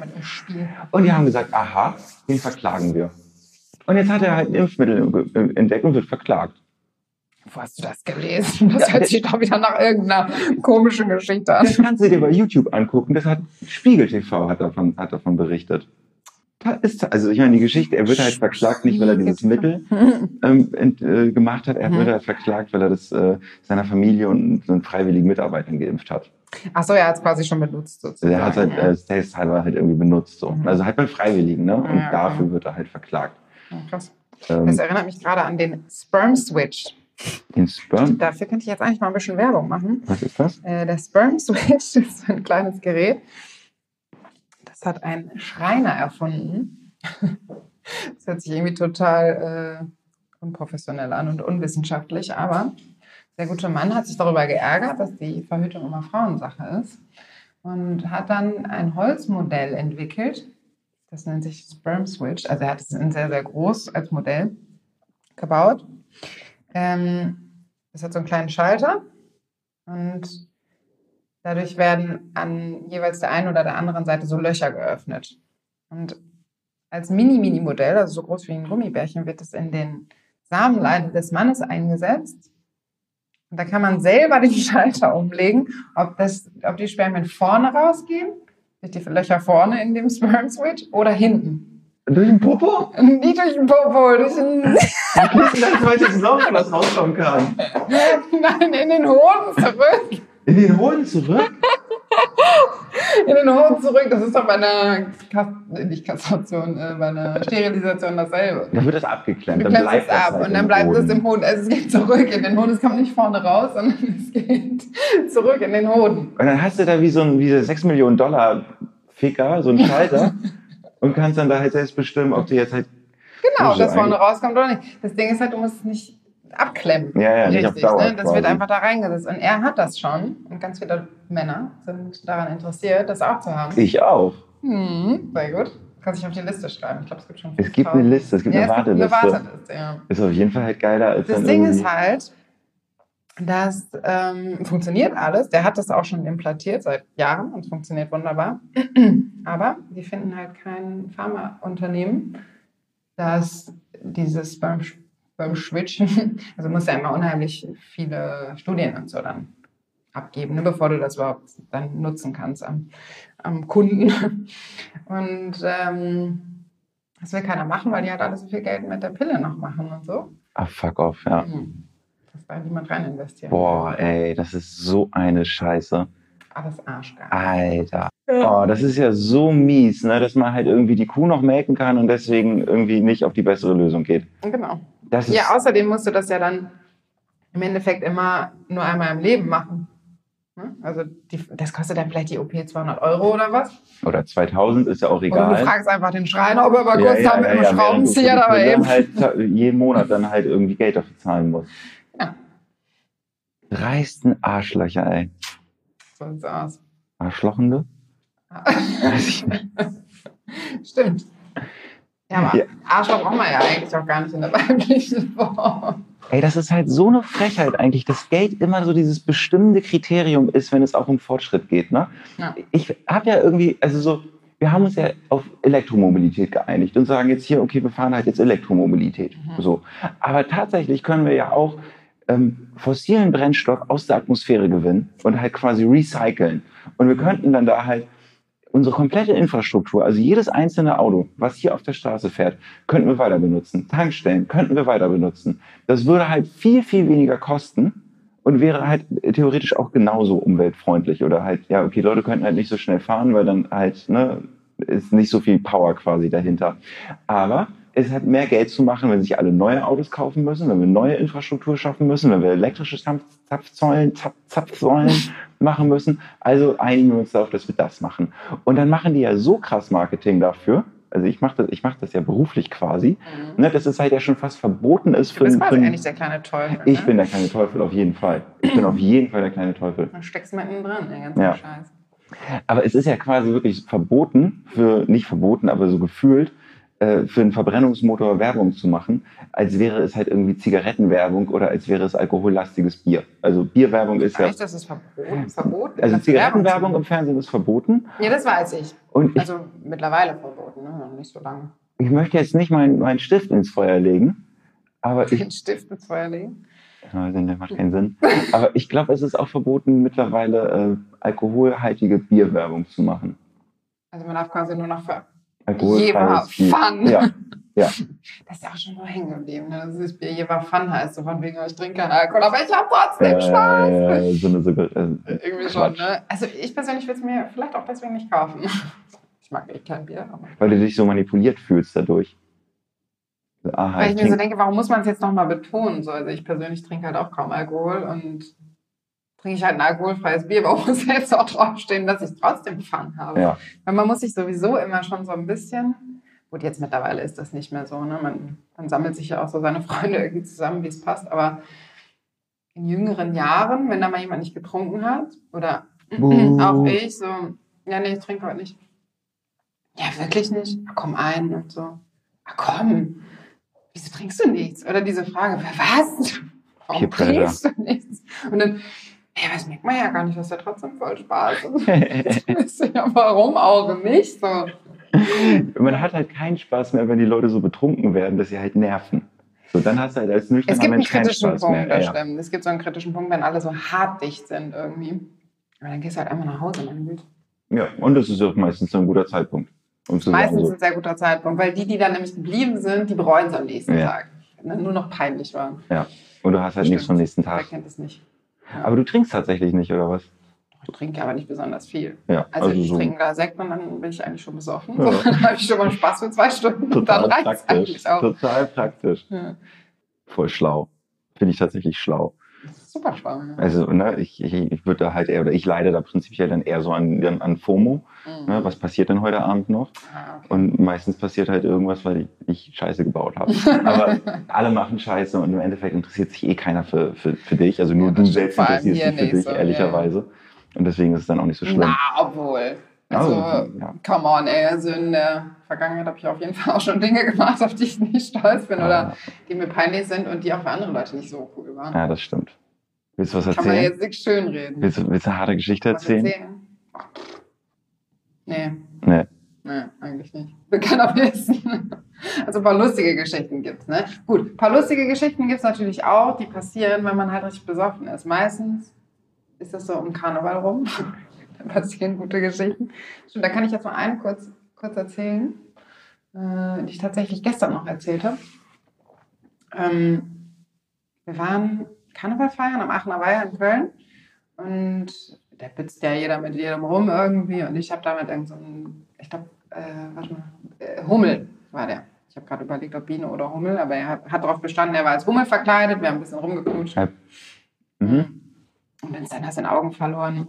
Und die haben gesagt, aha, den verklagen wir. Und jetzt hat er halt ein Impfmittel äh, entdeckt und wird verklagt. Wo hast du das gelesen? Das Ja, hört sich doch wieder nach irgendeiner komischen Geschichte an. Das kannst du dir bei YouTube angucken. Das hat Spiegel TV hat davon, hat davon berichtet. Da ist, also ich meine, die Geschichte, er wird halt verklagt, nicht weil er dieses Mittel ähm, ent, äh, gemacht hat, er Mhm. wird halt verklagt, weil er das äh, seiner Familie und seinen freiwilligen Mitarbeitern geimpft hat. Ach so, er hat es quasi schon benutzt sozusagen. Er hat halt äh, als Testhalber halt irgendwie benutzt so. Mhm. Also halt bei Freiwilligen, ne? Und Ja, okay. dafür wird er halt verklagt. Ja, krass. Ähm, Das erinnert mich gerade an den Sperm Switch. Den Sperm. Dafür könnte ich jetzt eigentlich mal ein bisschen Werbung machen. Was ist das? Äh, der Sperm Switch ist ein kleines Gerät. Das hat ein Schreiner erfunden. Das hört sich irgendwie total äh, unprofessionell an und unwissenschaftlich, aber der gute Mann hat sich darüber geärgert, dass die Verhütung immer Frauensache ist und hat dann ein Holzmodell entwickelt. Das nennt sich Sperm Switch. Also er hat es in sehr, sehr groß als Modell gebaut. Ähm, es hat so einen kleinen Schalter und dadurch werden an jeweils der einen oder der anderen Seite so Löcher geöffnet. Und als Mini-Mini-Modell, also so groß wie ein Gummibärchen, wird es in den Samenleiter des Mannes eingesetzt. Und da kann man selber den Schalter umlegen, ob, das, ob die Spermien vorne rausgehen, durch die Löcher vorne in dem Sperm Switch oder hinten. Durch den Popo? Nicht durch den Popo, durch den, das heute zusammen, wenn das rauskommen kann? nein, in den Hoden zurück. In den Hoden zurück? In den Hoden zurück. Das ist doch bei einer, Kas nicht Kastration, äh, bei einer Sterilisation dasselbe. Dann wird das abgeklemmt. Du Dann klemmst bleibt es ab halt und dann bleibt es im Hoden. Also es geht zurück in den Hoden. Es kommt nicht vorne raus, sondern es geht zurück in den Hoden. Und dann hast du da wie so ein wie so 6 Millionen Dollar Ficker, so einen Schalter und kannst dann da halt selbst bestimmen, ob du jetzt halt. Genau, das vorne rauskommt oder nicht. Das Ding ist halt, du musst es nicht abklemmen. Ja, ja, nicht Richtig, Dauer ne? Das wird quasi. einfach da reingesetzt. Und er hat das schon. Und ganz viele Männer sind daran interessiert, das auch zu haben. Ich auch. Hm, sehr gut. Kannst dich auf die Liste schreiben. Ich glaube, es gibt schon Es gibt 5000. eine Liste, es gibt ja, eine es gibt eine Warteliste. Warteliste, ja. Ist auf jeden Fall halt geiler als Das Ding ist halt, das ähm, funktioniert alles. Der hat das auch schon implantiert seit Jahren und es funktioniert wunderbar. Aber die finden halt kein Pharmaunternehmen, das dieses Sperm, Sperm Switchen, also muss ja immer unheimlich viele Studien und so dann abgeben, ne, bevor du das überhaupt dann nutzen kannst am, am Kunden. Und ähm, das will keiner machen, weil die halt alle so viel Geld mit der Pille noch machen und so. Ah, fuck off, ja. Hm. Dass da niemand rein investiert. Boah, ey, das ist so eine Scheiße. Alles arschgeil. Alter. Oh, das ist ja so mies, ne, dass man halt irgendwie die Kuh noch melken kann und deswegen irgendwie nicht auf die bessere Lösung geht. Genau. Das ist, Ja, außerdem musst du das ja dann im Endeffekt immer nur einmal im Leben machen. Ne? Also die, das kostet dann vielleicht die OP 200 Euro oder was. oder 2000 ist ja auch Oder egal. du fragst einfach den Schreiner, ob er mal kurz da mit einem während du für Schraubenzieher dabei eben. halt jeden Monat dann halt irgendwie Geld dafür zahlen muss. Dreisten Arschlöcher, ey. So aus. Arschlochende? Stimmt. Ja, aber Ja. Arschloch braucht man ja eigentlich auch gar nicht in der weiblichen Form. Ey, das ist halt so eine Frechheit eigentlich, dass Geld immer so dieses bestimmende Kriterium ist, wenn es auch um Fortschritt geht. Ne? Ja. Ich habe ja irgendwie, also so, wir haben uns ja auf Elektromobilität geeinigt und sagen jetzt hier, okay, wir fahren halt jetzt Elektromobilität. Mhm. So. Aber tatsächlich können wir ja auch ähm, fossilen Brennstoff aus der Atmosphäre gewinnen und halt quasi recyceln. Und wir könnten dann da halt unsere komplette Infrastruktur, also jedes einzelne Auto, was hier auf der Straße fährt, könnten wir weiter benutzen. Tankstellen könnten wir weiter benutzen. Das würde halt viel, viel weniger kosten und wäre halt theoretisch auch genauso umweltfreundlich. Oder halt, ja, okay, Leute könnten halt nicht so schnell fahren, weil dann halt, ne, ist nicht so viel Power quasi dahinter. Aber es hat mehr Geld zu machen, wenn sich alle neue Autos kaufen müssen, wenn wir neue Infrastruktur schaffen müssen, wenn wir elektrische Zapf Zapfsäulen, Zapf Zapfsäulen machen müssen. Also einigen wir uns darauf, dass wir das machen. Und dann machen die ja so krass Marketing dafür. Also ich mache das, ich mach das ja beruflich quasi, ne, dass es halt ja schon fast verboten ist Du für, bist für quasi eigentlich der kleine Teufel. Ich ne? bin der kleine Teufel, auf jeden Fall. Ich bin auf jeden Fall der kleine Teufel. Du steckst mitten drin, den ganzen Ja. Scheiß. Aber es ist ja quasi wirklich verboten, für, nicht verboten, aber so gefühlt, äh, für einen Verbrennungsmotor Werbung zu machen, als wäre es halt irgendwie Zigarettenwerbung oder als wäre es alkohollastiges Bier. Also Bierwerbung ist ja, Echt, das ist verboten? verboten? also Zigarettenwerbung im Fernsehen ist verboten. Ja, das weiß ich. Und ich, Also mittlerweile verboten, ne? Noch nicht so lange. ich möchte jetzt nicht meinen meinen Stift ins Feuer legen, aber ich, Den Stift ins Feuer legen. Ja, das macht keinen Sinn. Aber ich glaube, es ist auch verboten, mittlerweile äh, alkoholhaltige Bierwerbung zu machen. Also man darf quasi nur noch für. Alkoholfreies Jever Bier. Fun. Ja, ja. Das ist ja auch schon nur hängen geblieben. Ne? Das ist Bier Jever Fun heißt so von wegen, ich trinke keinen Alkohol, aber ich habe trotzdem Äh, Spaß. äh, so eine, so, äh, Irgendwie schon, Quatsch. ne? Also ich persönlich würde es mir vielleicht auch deswegen nicht kaufen. Ich mag echt kein Bier, aber. Weil du dich so manipuliert fühlst dadurch. Aha, Weil ich ich mir so denke, warum muss man es jetzt nochmal betonen? So, also ich persönlich trinke halt auch kaum Alkohol und trinke ich halt ein alkoholfreies Bier, warum muss jetzt auch draufstehen, dass ich trotzdem Fun habe? Ja. Weil man muss sich sowieso immer schon so ein bisschen, gut, jetzt mittlerweile ist das nicht mehr so, ne? man, man sammelt sich ja auch so seine Freunde irgendwie zusammen, wie es passt, aber in jüngeren Jahren, wenn da mal jemand nicht getrunken hat oder Buh. auch ich so, ja, nee, ich trinke heute nicht. Ja, wirklich nicht? Ja, komm ein und so. Ah, komm, wieso trinkst du nichts? Oder diese Frage, was? Warum trinkst du nichts? Und dann, ja, das merkt man ja gar nicht, das ist ja trotzdem voll Spaß. Ich ja, warum auch nicht so. Man hat halt keinen Spaß mehr, wenn die Leute so betrunken werden, dass sie halt nerven. So, dann hast du halt als Es nüchterner gibt einen Mensch keinen kritischen Spaß Punkt, mehr. das Ja. stimmt. Es gibt so einen kritischen Punkt, wenn alle so hart dicht sind irgendwie. Aber dann gehst du halt einfach nach Hause, mein Güte. ja, und das ist auch meistens so ein guter Zeitpunkt. Um Meistens sagen, ein sehr guter Zeitpunkt, weil die, die dann nämlich geblieben sind, die bereuen es am nächsten Ja. Tag. Wenn dann nur noch peinlich war. so. Ja. Und du hast halt nichts vom nächsten Wer Tag. kennt es nicht? Aber du trinkst tatsächlich nicht, oder was? ich trinke aber nicht besonders viel. Ja, Also, ich so trinke da Sekt und dann bin ich eigentlich schon besoffen. Ja. So, dann habe ich schon mal Spaß für zwei Stunden und total dann reicht es eigentlich auch. Total praktisch. Ja. Voll schlau. Finde ich tatsächlich schlau. Das ist super spannend. Ja. Also, ne, ich, ich, ich würde da halt eher, oder ich leide da prinzipiell dann eher so an, an, FOMO. Mhm. Ne, was passiert denn heute Abend noch? Ah, okay. Und meistens passiert halt irgendwas, weil ich, ich Scheiße gebaut habe. Aber alle machen Scheiße und im Endeffekt interessiert sich eh keiner für, für, für dich. Also nur Ja, du selbst interessierst dich für dich, so, ehrlicherweise. Und deswegen ist es dann auch nicht so schlimm. Na, obwohl. Also, ja. come on, ey. Also in der Vergangenheit habe ich auf jeden Fall auch schon Dinge gemacht, auf die ich nicht stolz bin oder die mir peinlich sind und die auch für andere Leute nicht so cool waren. ja, das stimmt. Willst du was Kann man erzählen? jetzt nicht schönreden. Willst du, willst du eine harte Geschichte Was erzählen? Nee. Nee. Nee, eigentlich nicht. Will keiner wissen. Also ein paar lustige Geschichten gibt's, ne? Gut, ein paar lustige Geschichten gibt's natürlich auch, die passieren, wenn man halt richtig besoffen ist. Meistens ist das so um Karneval rum. passieren gute Geschichten. Stimmt, da kann ich jetzt mal einen kurz, kurz erzählen, äh, die ich tatsächlich gestern noch erzählt habe. Ähm, wir waren Karneval feiern am Aachener Weiher in Köln und da bitzt ja jeder mit jedem rum irgendwie und ich habe damit irgend so ein, ich glaube, äh, warte mal, äh, Hummel war der. Ich habe gerade überlegt, ob Biene oder Hummel, aber er hat, hat darauf bestanden, er war als Hummel verkleidet, wir haben ein bisschen rumgeknutscht Ja. Mhm. und dann ist er aus den Augen verloren.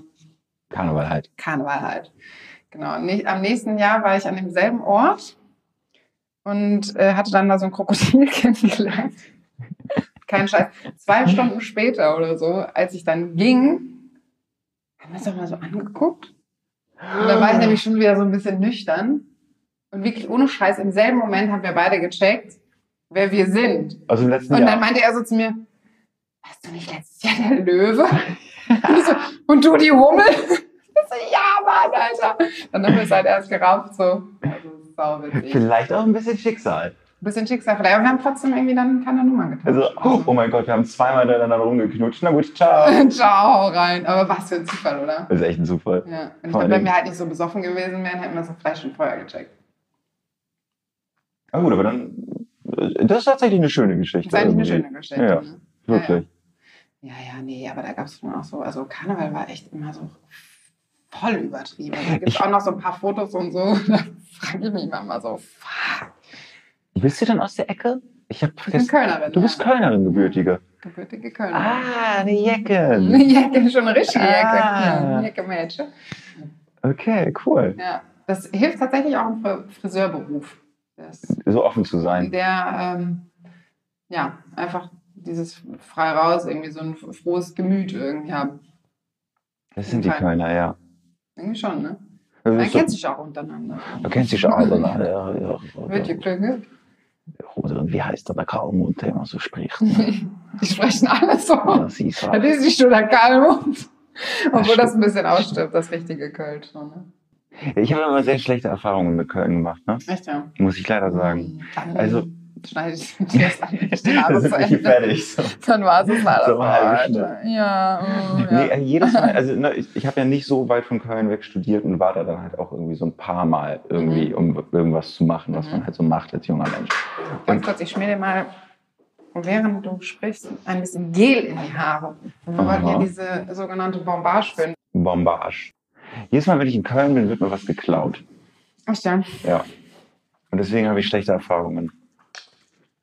Karneval halt. Karneval halt. Genau. Am nächsten Jahr war ich an demselben Ort und äh, hatte dann da so ein Krokodil kennengelernt. Kein Scheiß. Zwei Stunden später oder so, als ich dann ging, haben wir uns doch mal so angeguckt. Und da war ich nämlich schon wieder so ein bisschen nüchtern. Und wirklich ohne Scheiß, im selben Moment haben wir beide gecheckt, wer wir sind. Aus dem letzten Und Jahr. dann meinte er so zu mir, warst du nicht letztes Jahr der Löwe? Und, so, und du die Hummel? So, ja, Mann, Alter. Dann haben wir es halt erst gerafft, so. Also. Ein Vielleicht auch ein bisschen Schicksal. bisschen Schicksal vielleicht, aber wir haben trotzdem irgendwie dann keine Nummer getauscht. Also, oh, oh mein Gott, wir haben zweimal miteinander rumgeknutscht. Na gut, ciao. Ciao, rein. Aber was für ein Zufall, oder? Das ist echt ein Zufall. Ja. Und ich glaube, wenn wir halt nicht so besoffen gewesen wären, hätten wir es vielleicht schon vorher gecheckt. Ah gut, aber dann, das ist tatsächlich eine schöne Geschichte. Das ist eigentlich eine schöne Geschichte. Ja, ne? Wirklich. Ja, ja, nee, aber da gab es schon auch so, also Karneval war echt immer so voll übertrieben. Da gibt es auch noch so ein paar Fotos und so. Da frage ich mich manchmal so, fuck. Bist du denn aus der Ecke? Ich hab Ich bin. Kölnerin. Du bist ja. Kölnerin, gebürtige. Gebürtige Kölnerin. Ah, eine Jecken. Eine Jacke, schon eine richtige Jacke. Ah. Ja, eine Jacke-Mädchen. Okay, cool. Ja. Das hilft tatsächlich auch im Fri- Friseurberuf. Das, So offen zu sein. der, ähm, ja, einfach dieses frei raus, irgendwie so ein frohes Gemüt irgendwie haben. Das sind die Kölner, ja. Irgendwie schon, ne? Man ist so- kennt sich auch untereinander. Kennst dich schon alle. ne? Ja, ja, Wird ja. geklingelt. Oder wie heißt der, der Kalmund, der immer so spricht? Ne? Die sprechen alle so. Das ist Das ist nicht nur der Kalmund. Obwohl das ein bisschen ausstirbt, das richtige Kölsch. So, ne? Ich habe immer sehr schlechte Erfahrungen mit Köln gemacht, ne? Echt, ja. muss ich leider sagen. Dann Also- schneide ich das an. Abend sind zu Ende. fertig. So. Dann war es leider So Alter. Ja, oh, ja. Nee, äh, jedes Mal, also ne, ich, ich habe ja nicht so weit von Köln weg studiert und war da dann halt auch irgendwie so ein paar Mal irgendwie, um irgendwas zu machen, was Mhm. man halt so macht als junger Mensch. Ganz kurz, ich schmier dir mal, während du sprichst, ein bisschen Gel in die Haare. Und wir wollten hier diese sogenannte Bombage finden. Bombage. Jedes Mal, wenn ich in Köln bin, wird mir was geklaut. Echt, ja? Ja. Und deswegen habe ich schlechte Erfahrungen.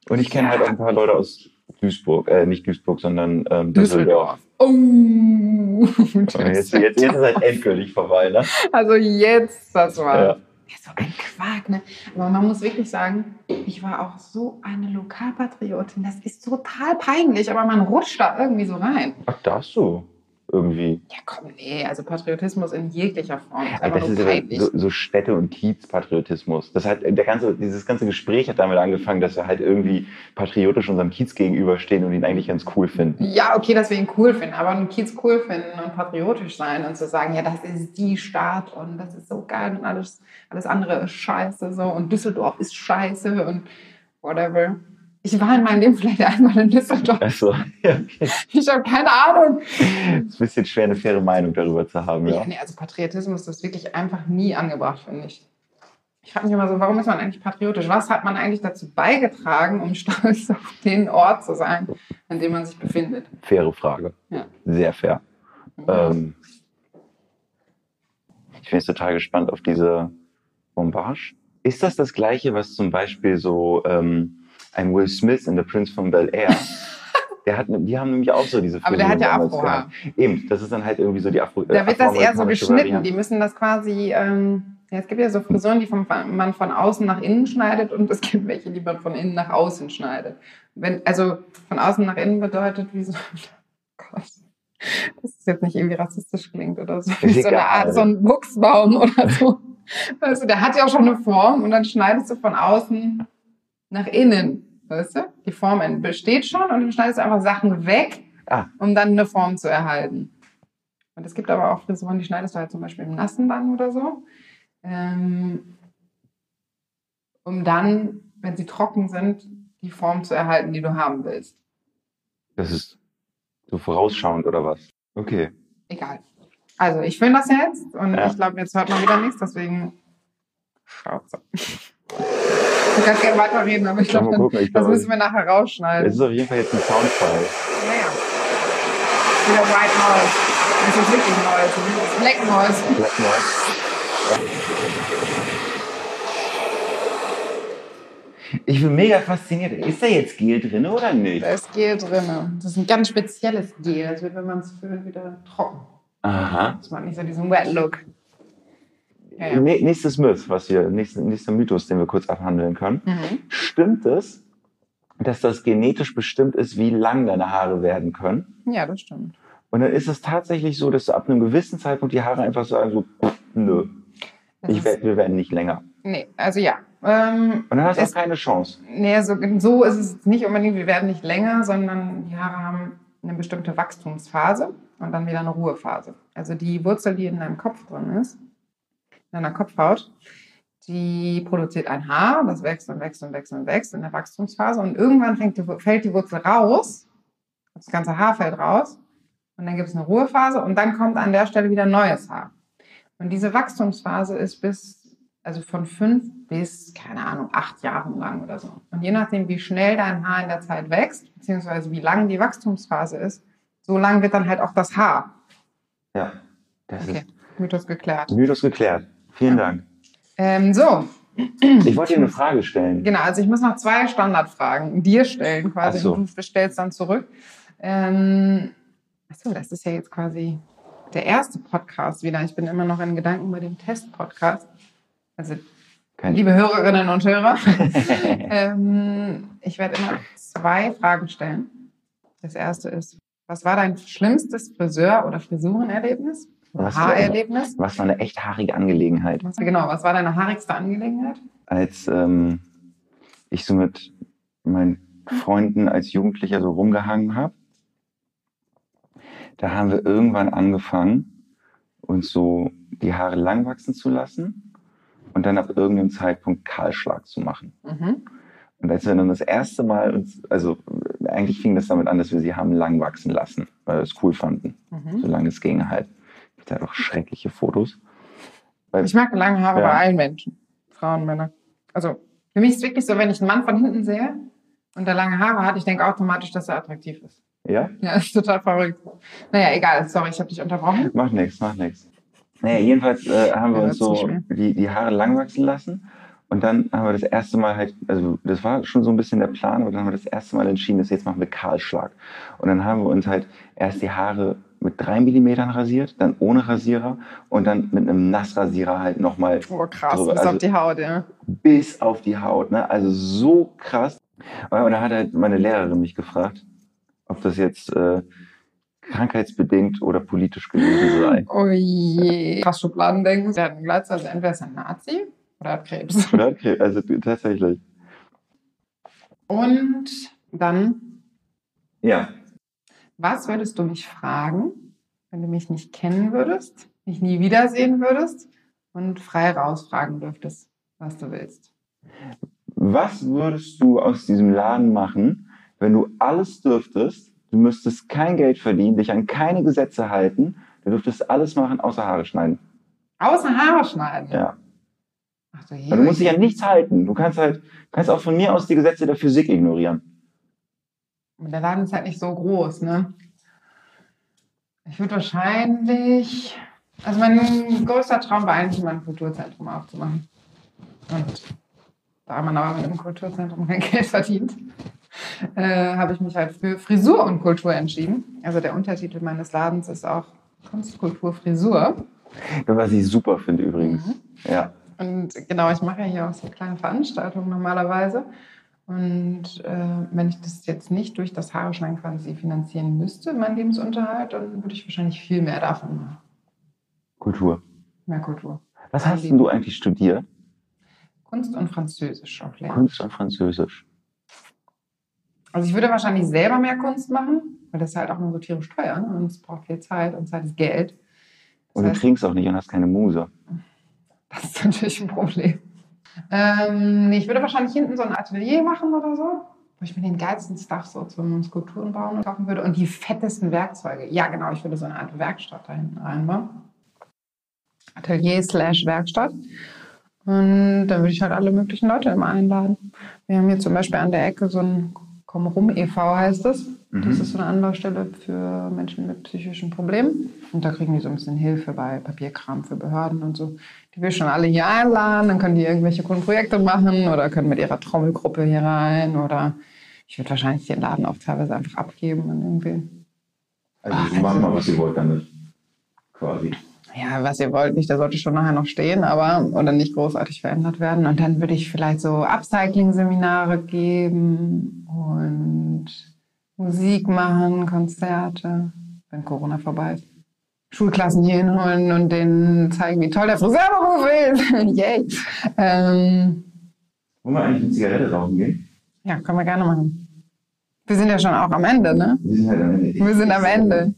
Und ich kenne halt auch ein paar Leute aus Duisburg, äh, nicht Duisburg, sondern ähm, Düsseldorf. Oh, Und jetzt, jetzt, jetzt ist es halt endgültig vorbei, ne? Also jetzt, das war Ja. ja. so ein Quark, ne? Aber man muss wirklich sagen, ich war auch so eine Lokalpatriotin. Das ist total peinlich, aber man rutscht da irgendwie so rein. Ach, darfst du irgendwie. Ja, komm, nee, also Patriotismus in jeglicher Form. Ist Ey, einfach das ist peinlich. so, so Städte- und Kiezpatriotismus. Das hat, der ganze, dieses ganze Gespräch hat damit angefangen, dass wir halt irgendwie patriotisch unserem Kiez gegenüberstehen und ihn eigentlich ganz cool finden. Ja, okay, dass wir ihn cool finden, aber einen Kiez cool finden und patriotisch sein und zu sagen, ja, das ist die Stadt und das ist so geil und alles, alles andere ist scheiße so und Düsseldorf ist scheiße und whatever. Ich war in meinem Leben vielleicht einmal in Düsseldorf. Also, ja, okay. Ich habe keine Ahnung. ist ein bisschen schwer, eine faire Meinung darüber zu haben, Ja. ja. nee, also Patriotismus ist wirklich einfach nie angebracht, finde ich. Ich frage mich immer so, warum ist man eigentlich patriotisch? Was hat man eigentlich dazu beigetragen, um stolz auf den Ort zu sein, an dem man sich befindet? Faire Frage. Ja. Sehr fair. Ähm, ich bin jetzt total gespannt auf diese Bombage. Ist das das Gleiche, was zum Beispiel so ähm, ein Will Smith in The Prince von Bel Air, der hat, die haben nämlich auch so diese Aber der hat ja Afrohaar. gehabt. Eben, das ist dann halt irgendwie so die Afro. Da wird das eher so geschnitten. Variante. Die müssen das quasi, ähm, ja, es gibt ja so Frisuren, die vom, man von außen nach innen schneidet und es gibt welche, die man von innen nach außen schneidet. Wenn, also von außen nach innen bedeutet, wie so, Gott, dass es jetzt nicht irgendwie rassistisch klingt oder so, wie so eine. Art, so ein Buchsbaum oder so. Du, der hat ja auch schon eine Form und dann schneidest du von außen nach innen, weißt du? Die Form besteht schon und dann schneidest du einfach Sachen weg, Ah. um dann eine Form zu erhalten. Und es gibt aber auch Frisuren, die schneidest du halt zum Beispiel im Nassen dann oder so. Ähm, um dann, wenn sie trocken sind, die Form zu erhalten, die du haben willst. Das ist so vorausschauend oder was? Okay. Egal. Also, ich filme das jetzt und Ja. ich glaube, jetzt hört man wieder nichts, deswegen Schnauze. Ich kann gerne weiterreden, aber ich glaube, gucken, ich das glaube, müssen wir nachher rausschneiden. es ist auf jeden Fall jetzt ein Soundfall. Naja. Wieder White Noise. Das ist wirklich Noise. Das ist Black Noise. Black Noise. Ich bin mega fasziniert. Ist da jetzt Gel drin oder nicht? Da ist Gel drin. Das ist ein ganz spezielles Gel. Das wird, wenn man es füllt, wieder trocken. Aha. Das macht nicht so diesen Wet Look. Ja, ja. Nä- Nächstes Myth, was wir, nächster, nächster Mythos, den wir kurz abhandeln können. Mhm. Stimmt es, dass das genetisch bestimmt ist, wie lang deine Haare werden können? ja, das stimmt. Und dann ist es tatsächlich so, dass du ab einem gewissen Zeitpunkt die Haare einfach sagen so, nö, Das ich werd, wir werden nicht länger. Nee, also ja. Ähm, Und dann hast du auch keine Chance. nee, so, so ist es nicht unbedingt, wir werden nicht länger, sondern die Haare haben eine bestimmte Wachstumsphase und dann wieder eine Ruhephase. Also die Wurzel, die in deinem Kopf drin ist, in deiner Kopfhaut, die produziert ein Haar, das wächst und wächst und wächst und wächst in der Wachstumsphase und irgendwann die, fällt die Wurzel raus, das ganze Haar fällt raus und dann gibt es eine Ruhephase und dann kommt an der Stelle wieder neues Haar. Und diese Wachstumsphase ist bis, also von fünf bis, keine Ahnung, acht Jahren lang oder so. Und je nachdem, wie schnell dein Haar in der Zeit wächst, beziehungsweise wie lang die Wachstumsphase ist, so lang wird dann halt auch das Haar. Ja, das Okay, Mythos geklärt. ist Mythos geklärt. Vielen Dank. Ähm, so, Ich wollte dir eine Frage stellen. genau, also ich muss noch zwei Standardfragen dir stellen quasi Ach so. und du stellst dann zurück. Ähm, achso, das ist ja jetzt quasi der erste Podcast wieder. Ich bin immer noch in Gedanken bei dem Test-Podcast. Also Kein Liebe Hörerinnen und Hörer, ähm, ich werde immer zwei Fragen stellen. Das erste ist, was war dein schlimmstes Friseur- oder Frisurenerlebnis? Was- Haarerlebnis? Was war eine echt haarige Angelegenheit. Was, genau, was war deine haarigste Angelegenheit? Als ähm, ich so mit meinen Freunden als Jugendlicher so rumgehangen habe, da haben wir irgendwann angefangen, uns so die Haare lang wachsen zu lassen und dann ab irgendeinem Zeitpunkt Kahlschlag zu machen. Mhm. Und als wir dann das erste Mal uns, also eigentlich fing das damit an, dass wir sie haben lang wachsen lassen, weil wir es cool fanden, Mhm. solange es ging halt. Gibt halt auch schreckliche Fotos. Ich mag lange Haare Ja. bei allen Menschen, Frauen, Männer. Also für mich ist es wirklich so, wenn ich einen Mann von hinten sehe und der lange Haare hat, ich denke automatisch, dass er attraktiv ist. ja? Ja, ist total verrückt. Naja, egal, sorry, ich habe dich unterbrochen. Macht nichts, macht nichts. Naja, jedenfalls äh, haben wir Ja, uns so die, die Haare lang wachsen lassen. Und dann haben wir das erste Mal halt, also das war schon so ein bisschen der Plan, aber dann haben wir das erste Mal entschieden, dass jetzt machen wir Kahlschlag. Und dann haben wir uns halt erst die Haare mit drei Millimetern rasiert, dann ohne Rasierer und dann mit einem Nassrasierer halt nochmal Oh, krass, drüber. bis Also auf die Haut, ja. bis auf die Haut. Ne? Also so krass. Und dann hat halt meine Lehrerin mich gefragt, ob das jetzt äh, krankheitsbedingt oder politisch gewesen sei. Oh je. Krass Schubladendenken. Der hat einen Glatz, also entweder ist er ein Nazi oder hat Krebs. Oder? Okay, also tatsächlich. Und dann, Ja. Was würdest du mich fragen, wenn du mich nicht kennen würdest, mich nie wiedersehen würdest und frei rausfragen dürftest, was du willst? Was würdest du aus diesem Laden machen, wenn du alles dürftest? Du müsstest kein Geld verdienen, dich an keine Gesetze halten. Du dürftest alles machen, außer Haare schneiden. Außer Haare schneiden. Ja. Ach du du musst dich an nichts halten. Du kannst halt, kannst auch von mir aus die Gesetze der Physik ignorieren. Und Der Laden ist halt nicht so groß, ne? Ich würde wahrscheinlich, also mein größter Traum war eigentlich, mal ein Kulturzentrum aufzumachen. Und da man aber mit einem Kulturzentrum kein Geld verdient, äh, habe ich mich halt für Frisur und Kultur entschieden. Also der Untertitel meines Ladens ist auch Kunst, Kultur, Frisur. Was ich super finde übrigens. Mhm. Ja. Und genau, ich mache ja hier auch so kleine Veranstaltungen normalerweise. Und äh, wenn ich das jetzt nicht durch das Haare schneiden quasi finanzieren müsste, mein Lebensunterhalt, dann würde ich wahrscheinlich viel mehr davon machen. Kultur. Mehr Kultur. Was hast denn du eigentlich studiert? Kunst und Französisch auch lernen. Kunst und Französisch. Also ich würde wahrscheinlich selber mehr Kunst machen, weil das ist halt auch nur so tierisch teuer ne? und es braucht viel Zeit und Zeit ist Geld. Das Und du heißt, trinkst auch nicht und hast keine Muse. Das ist natürlich ein Problem. Ähm, ich würde wahrscheinlich hinten so ein Atelier machen oder so, wo ich mir den geilsten Stuff so zum Skulpturen bauen kaufen würde und die fettesten Werkzeuge. Ja, genau, ich würde so eine Art Werkstatt da hinten reinbauen. Atelier slash Werkstatt. Und dann würde ich halt alle möglichen Leute immer einladen. Wir haben hier zum Beispiel an der Ecke so ein Komm rum e.V. heißt es. Das Mhm. ist so eine Anlaufstelle für Menschen mit psychischen Problemen. Und da kriegen die so ein bisschen Hilfe bei Papierkram für Behörden und so. Die will schon alle hier einladen, dann können die irgendwelche coolen Projekte machen oder können mit ihrer Trommelgruppe hier rein oder ich würde wahrscheinlich den Laden auch teilweise einfach abgeben an irgendwen. Also Ah, macht mal, was ihr wollt damit. Quasi. Ja, was ihr wollt nicht, der sollte schon nachher noch stehen, aber oder nicht großartig verändert werden. Und dann würde ich vielleicht so Upcycling-Seminare geben und Musik machen, Konzerte, wenn Corona vorbei ist. Schulklassen hier hinholen und denen zeigen, wie toll der Friseurberuf ist. Yay. Ähm, Wollen wir eigentlich eine Zigarette rauchen gehen? ja, können wir gerne machen. Wir sind ja schon auch am Ende, ne? Wir sind halt am Ende. Wir sind am Ende.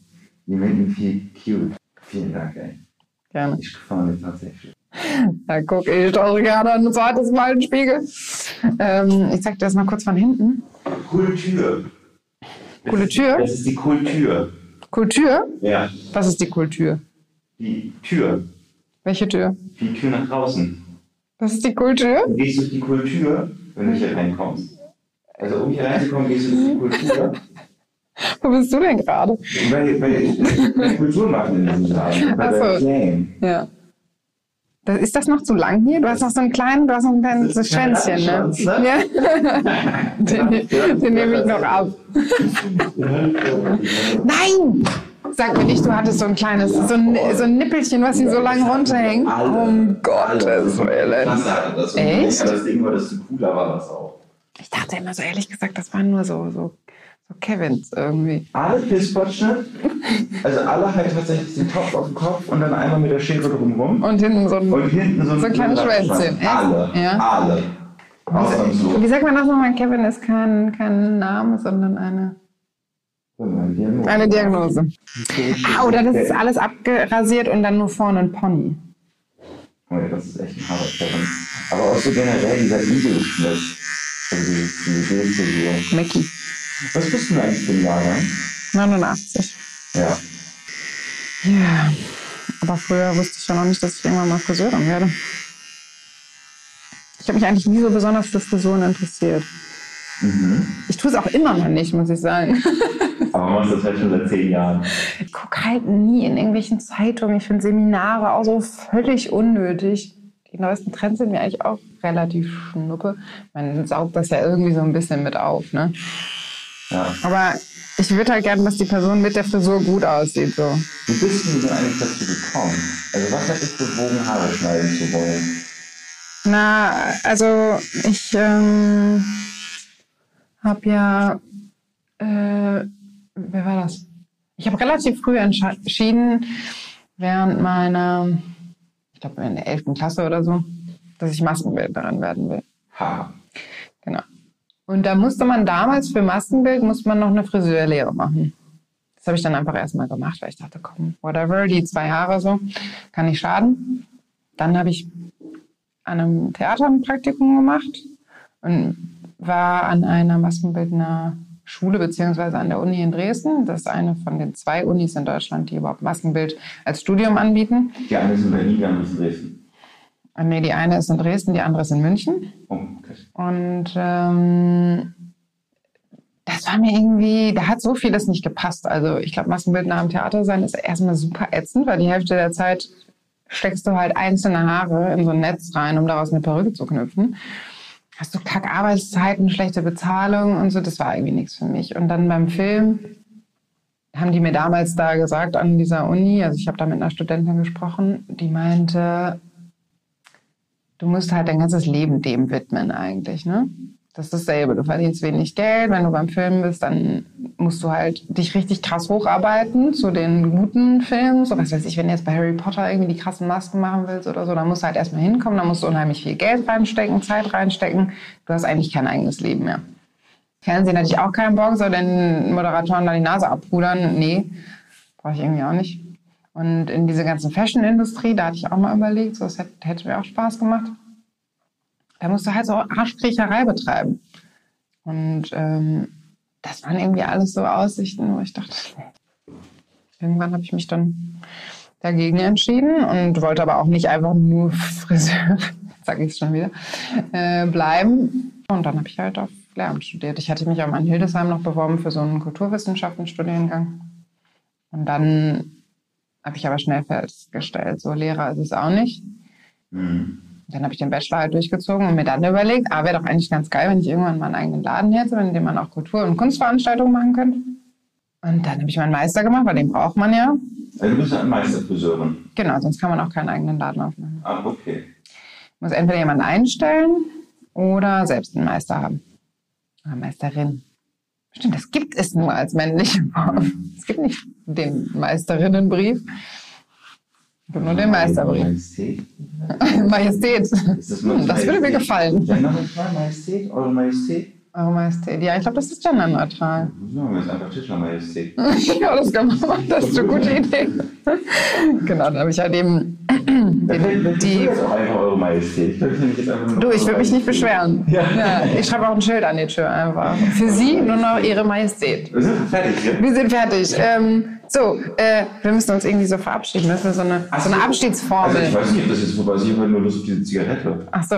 Die made me feel cute. Vielen Dank, ey. Gerne. Ich es tatsächlich. Ja, guck, ich schaue gerade ein zweites Mal in den Spiegel. Ähm, ich zeig dir das mal kurz von hinten. Kultur. Tür? Das ist die Kultur. Kultur? Ja. Was ist die Kultur? Die Tür. Welche Tür? Die Tür nach draußen. Das ist die Kultur? Du gehst durch die Kultur, wenn du hier reinkommst. Also um hier reinzukommen, gehst du durch die Kultur. Wo bist du denn gerade? Weil, weil ich Kultur machen in diesem Laden. Bei Ach so. der Claim. Ja. Das, ist das noch zu lang hier? Du hast noch so einen kleinen, du hast noch ein kleines kein Schwänzchen, ne? Rattenschwanz, ne? Ja. den, den nehme ich noch ab. Nein! Sag mir nicht, du hattest so ein kleines, so ein, so ein Nippelchen, was hier so lang runterhängt. Um Gottes Willen. Echt? Das Ding war, desto cooler war das auch. Ich dachte immer so, ehrlich gesagt, das waren nur so, so, so Kevins irgendwie. Alle Pisspotschnitt, also alle halt tatsächlich den Topf auf dem Kopf und dann einmal mit der Schere drumrum. Und hinten so ein. Und hinten so ein So ein kleines Schwänzchen? Alle. Ja. Alle. Wie sagt man das nochmal? Kevin ist kein, kein Name, sondern eine, eine Diagnose. Ah, oder das ist alles abgerasiert und dann nur vorne ein Pony. Oh ja, das ist echt ein harter Kevin. Aber auch so generell dieser Igelschnitt. Also diese, diese Bildfigur. Mickey. Was bist du eigentlich für ein Jahrgang? 89. Ja. Ja. Aber früher wusste ich ja noch nicht, dass ich irgendwann mal Friseurin werde. Ich habe mich eigentlich nie so besonders für Frisuren interessiert. Mhm. Ich tue es auch immer noch nicht, muss ich sagen. Aber machst das halt schon seit zehn Jahren. Ich gucke halt nie in irgendwelchen Zeitungen. Ich finde Seminare auch so völlig unnötig. die neuesten Trends sind mir eigentlich auch relativ schnuppe. Man saugt das ja irgendwie so ein bisschen mit auf, ne? Ja. Aber ich würde halt gerne, dass die Person mit der Frisur gut aussieht, so. Wie bist du denn eigentlich dazu gekommen? Also was hat dich bewogen, Haare schneiden zu wollen? Na, also ich ähm, habe ja, äh, wer war das? Ich habe relativ früh entschieden, während meiner, ich glaube in der 11. Klasse oder so, dass ich Maskenbildnerin werden will. Ha. Und da musste man damals für Maskenbild, musste man noch eine Friseurlehre machen. Das habe ich dann einfach erstmal gemacht, weil ich dachte, komm, whatever, die zwei Jahre so, kann nicht schaden. Dann habe ich an einem Theater ein Praktikum gemacht und war an einer Maskenbildner Schule beziehungsweise an der Uni in Dresden. Das ist eine von den zwei Unis in Deutschland, die überhaupt Maskenbild als Studium anbieten. Die eine ist in Berlin, die andere ist in Dresden. Und nee, die eine ist in Dresden, die andere ist in München. Oh, okay. Und ähm, das war mir irgendwie, da hat so vieles nicht gepasst. Also ich glaube, Maskenbildner am Theater sein ist erstmal super ätzend, weil die Hälfte der Zeit steckst du halt einzelne Haare in so ein Netz rein, um daraus eine Perücke zu knüpfen. Hast du kack Arbeitszeiten, schlechte Bezahlung und so, das war irgendwie nichts für mich. Und dann beim Film haben die mir damals da gesagt an dieser Uni, also ich habe da mit einer Studentin gesprochen, die meinte, du musst halt dein ganzes Leben dem widmen eigentlich, ne? Das ist dasselbe. Du verdienst wenig Geld. Wenn du beim Filmen bist, dann musst du halt dich richtig krass hocharbeiten zu den guten Filmen. So was weiß ich, wenn du jetzt bei Harry Potter irgendwie die krassen Masken machen willst oder so, dann musst du halt erstmal hinkommen, dann musst du unheimlich viel Geld reinstecken, Zeit reinstecken. Du hast eigentlich kein eigenes Leben mehr. Fernsehen hatte ich auch keinen Bock, so den Moderatoren da die Nase abpudern. Nee, brauche ich irgendwie auch nicht. Und in diese ganzen Fashion-Industrie, da hatte ich auch mal überlegt, so, das hätte, hätte mir auch Spaß gemacht. Da musst du halt so Arschkriecherei betreiben. Und ähm, das waren irgendwie alles so Aussichten, wo ich dachte. Irgendwann habe ich mich dann dagegen entschieden und wollte aber auch nicht einfach nur Friseur, sage ich schon wieder, äh, bleiben. Und dann habe ich halt auf Lehramt studiert. Ich hatte mich auch in Hildesheim noch beworben für so einen Kulturwissenschaften-Studiengang. Und dann habe ich aber schnell festgestellt, so Lehrer ist es auch nicht. Mhm. Dann habe ich den Bachelor halt durchgezogen und mir dann überlegt, ah, wäre doch eigentlich ganz geil, wenn ich irgendwann mal einen eigenen Laden hätte, in dem man auch Kultur- und Kunstveranstaltungen machen könnte. Und dann habe ich meinen Meister gemacht, weil den braucht man ja. Also du bist ja eine Meisterfriseurin. Genau, sonst kann man auch keinen eigenen Laden aufmachen. Ah, okay. Muss entweder jemanden einstellen oder selbst einen Meister haben. Oder Meisterin. Stimmt, das gibt es nur als männliche Form. Es gibt nicht den Meisterinnenbrief. Es gibt nur den Meisterbrief. Majestät. Majestät. Das, Hm, das würde mir gefallen. Einmal Majestät, Eure Majestät. Eure Majestät. Ja, ich glaube, das ist genderneutral. So, wir sind einfach Tischler Majestät. ja, das kann man machen. Das ist eine gute Idee. genau, dann habe ich halt eben die, die einfach Eure Majestät. Ich ich jetzt Du, ich würde mich nicht beschweren. Ja. Ja, ich schreibe auch ein Schild an die Tür einfach. Für Sie nur noch Ihre Majestät. Wir sind fertig, ja? Wir sind fertig. Ähm, so, äh, wir müssen uns irgendwie so verabschieden. Das ist so eine, Ach so eine. Abschiedsformel. Also ich weiß nicht, ob das jetzt vorbei ist. Ich habe halt nur Lust auf diese Zigarette. Ach so,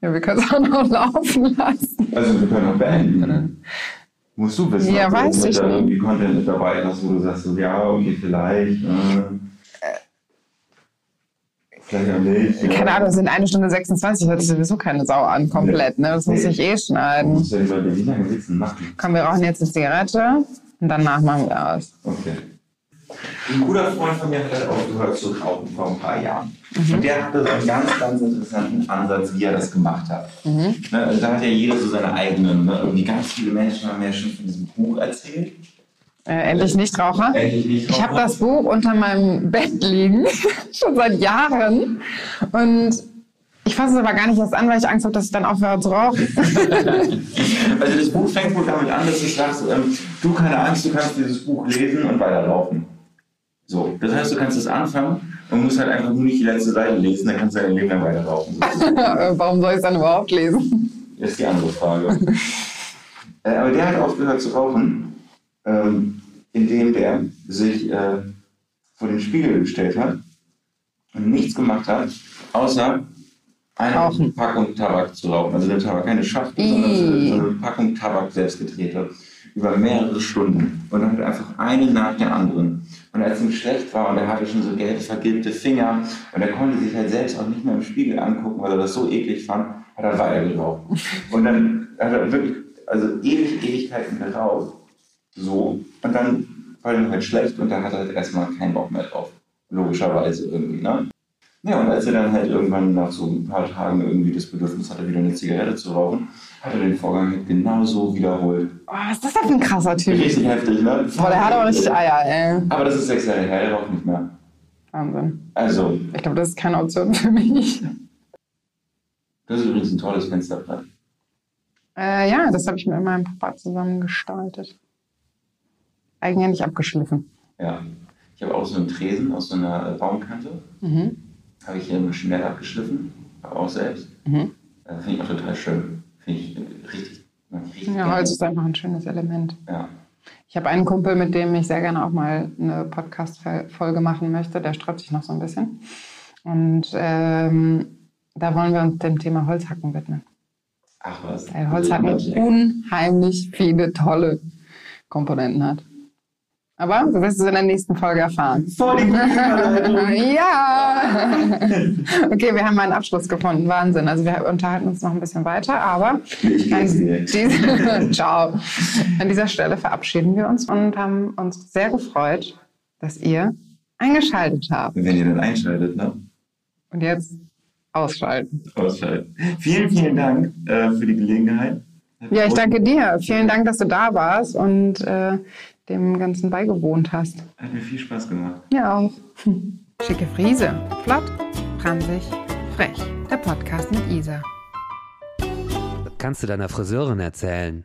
ja, wir können es auch noch laufen lassen. Also wir können auch beenden. Musst du wissen, Ja, du weiß ich da irgendwie Content mit dabei hast, wo du sagst, so, ja, okay, vielleicht. Äh, vielleicht auch nicht. ja. Keine Ahnung, es sind eine Stunde 26, hört sich sowieso keine Sau an, komplett. Ne? Das muss ich eh schneiden. musst ja die Leute, wie lange denn machen? Komm, wir rauchen jetzt eine Zigarette und danach machen wir aus. Okay. Ein guter Freund von mir hat halt aufgehört zu rauchen vor ein paar Jahren. Mhm. Und der hatte so einen ganz, ganz interessanten Ansatz, wie er das gemacht hat. Mhm. Ne, also da hat ja jeder so seine eigenen. Ne? Irgendwie ganz viele Menschen haben ja schon von diesem Buch erzählt. Äh, endlich Nichtraucher. Endlich nicht Ich habe das Buch unter meinem Bett liegen, schon seit Jahren. Und ich fasse es aber gar nicht erst an, weil ich Angst habe, dass ich dann aufhöre zu rauchen. Also das Buch fängt wohl damit an, dass du sagst, ähm, du keine Angst, du kannst dieses Buch lesen und weiterlaufen. So, das heißt, du kannst es anfangen und musst halt einfach nur nicht die letzte Seite lesen, dann kannst du dein Leben lang weiterlaufen. Warum soll ich es dann überhaupt lesen? Das ist die andere Frage. äh, aber der hat aufgehört zu rauchen, ähm, indem der sich äh, vor den Spiegel gestellt hat und nichts gemacht hat, außer eine Rauchen. Packung Tabak zu rauchen. Also der Tabak, keine Schachtel, sondern so eine Packung Tabak selbst gedreht hat. Über mehrere Stunden. Und dann hat er einfach eine nach der anderen Und als ihm schlecht war und er hatte schon so gelb vergilbte Finger und er konnte sich halt selbst auch nicht mehr im Spiegel angucken, weil er das so eklig fand, hat er weiter geraucht. Und dann hat er wirklich, also ewig Ewigkeiten geraucht. So. Und dann war ihm halt schlecht und dann hat er halt erstmal keinen Bock mehr drauf. Logischerweise irgendwie, ne? Ja, und als er dann halt irgendwann nach so ein paar Tagen irgendwie das Bedürfnis hatte, wieder eine Zigarette zu rauchen, hat er den Vorgang halt genauso wiederholt. Oh, was ist das denn für ein krasser Typ? Richtig heftig, ne? Boah, der hat aber richtig Eier, ey. Aber das ist sechs Jahre her, der raucht nicht mehr. Wahnsinn. Also, Ich glaube, das ist keine Option für mich. das ist übrigens ein tolles Fensterbrett. Äh, ja, das habe ich mit meinem Papa zusammen gestaltet. Eigenhändig abgeschliffen. Ja. Ich habe auch so einen Tresen aus so einer Baumkante. Mhm. Habe ich hier maschinell abgeschliffen. Aber auch selbst. Mhm. Äh, Finde ich auch total schön. Finde ich äh, richtig, richtig Ja. Holz ist einfach ein schönes Element. Ja. Ich habe einen Kumpel, mit dem ich sehr gerne auch mal eine Podcast-Folge machen möchte. Der sträubt sich noch so ein bisschen. Und ähm, da wollen wir uns dem Thema Holzhacken widmen. Ach was. Weil Holzhacken unheimlich viele tolle Komponenten hat. Aber du wirst es in der nächsten Folge erfahren. Voll die ja! Okay, wir haben einen Abschluss gefunden. Wahnsinn. Also wir unterhalten uns noch ein bisschen weiter, aber an, diese, Ciao. an dieser Stelle verabschieden wir uns und haben uns sehr gefreut, dass ihr eingeschaltet habt. Wenn ihr dann einschaltet, ne? Und jetzt ausschalten. Ausschalten. Vielen, vielen Dank äh, für die Gelegenheit. Ja, ich danke dir. Vielen Dank, dass du da warst und äh, dem Ganzen beigewohnt hast. Hat mir viel Spaß gemacht. Ja, auch. Schicke Friese. Flott, pransig, frech. Der Podcast mit Isa. Kannst du deiner Friseurin erzählen?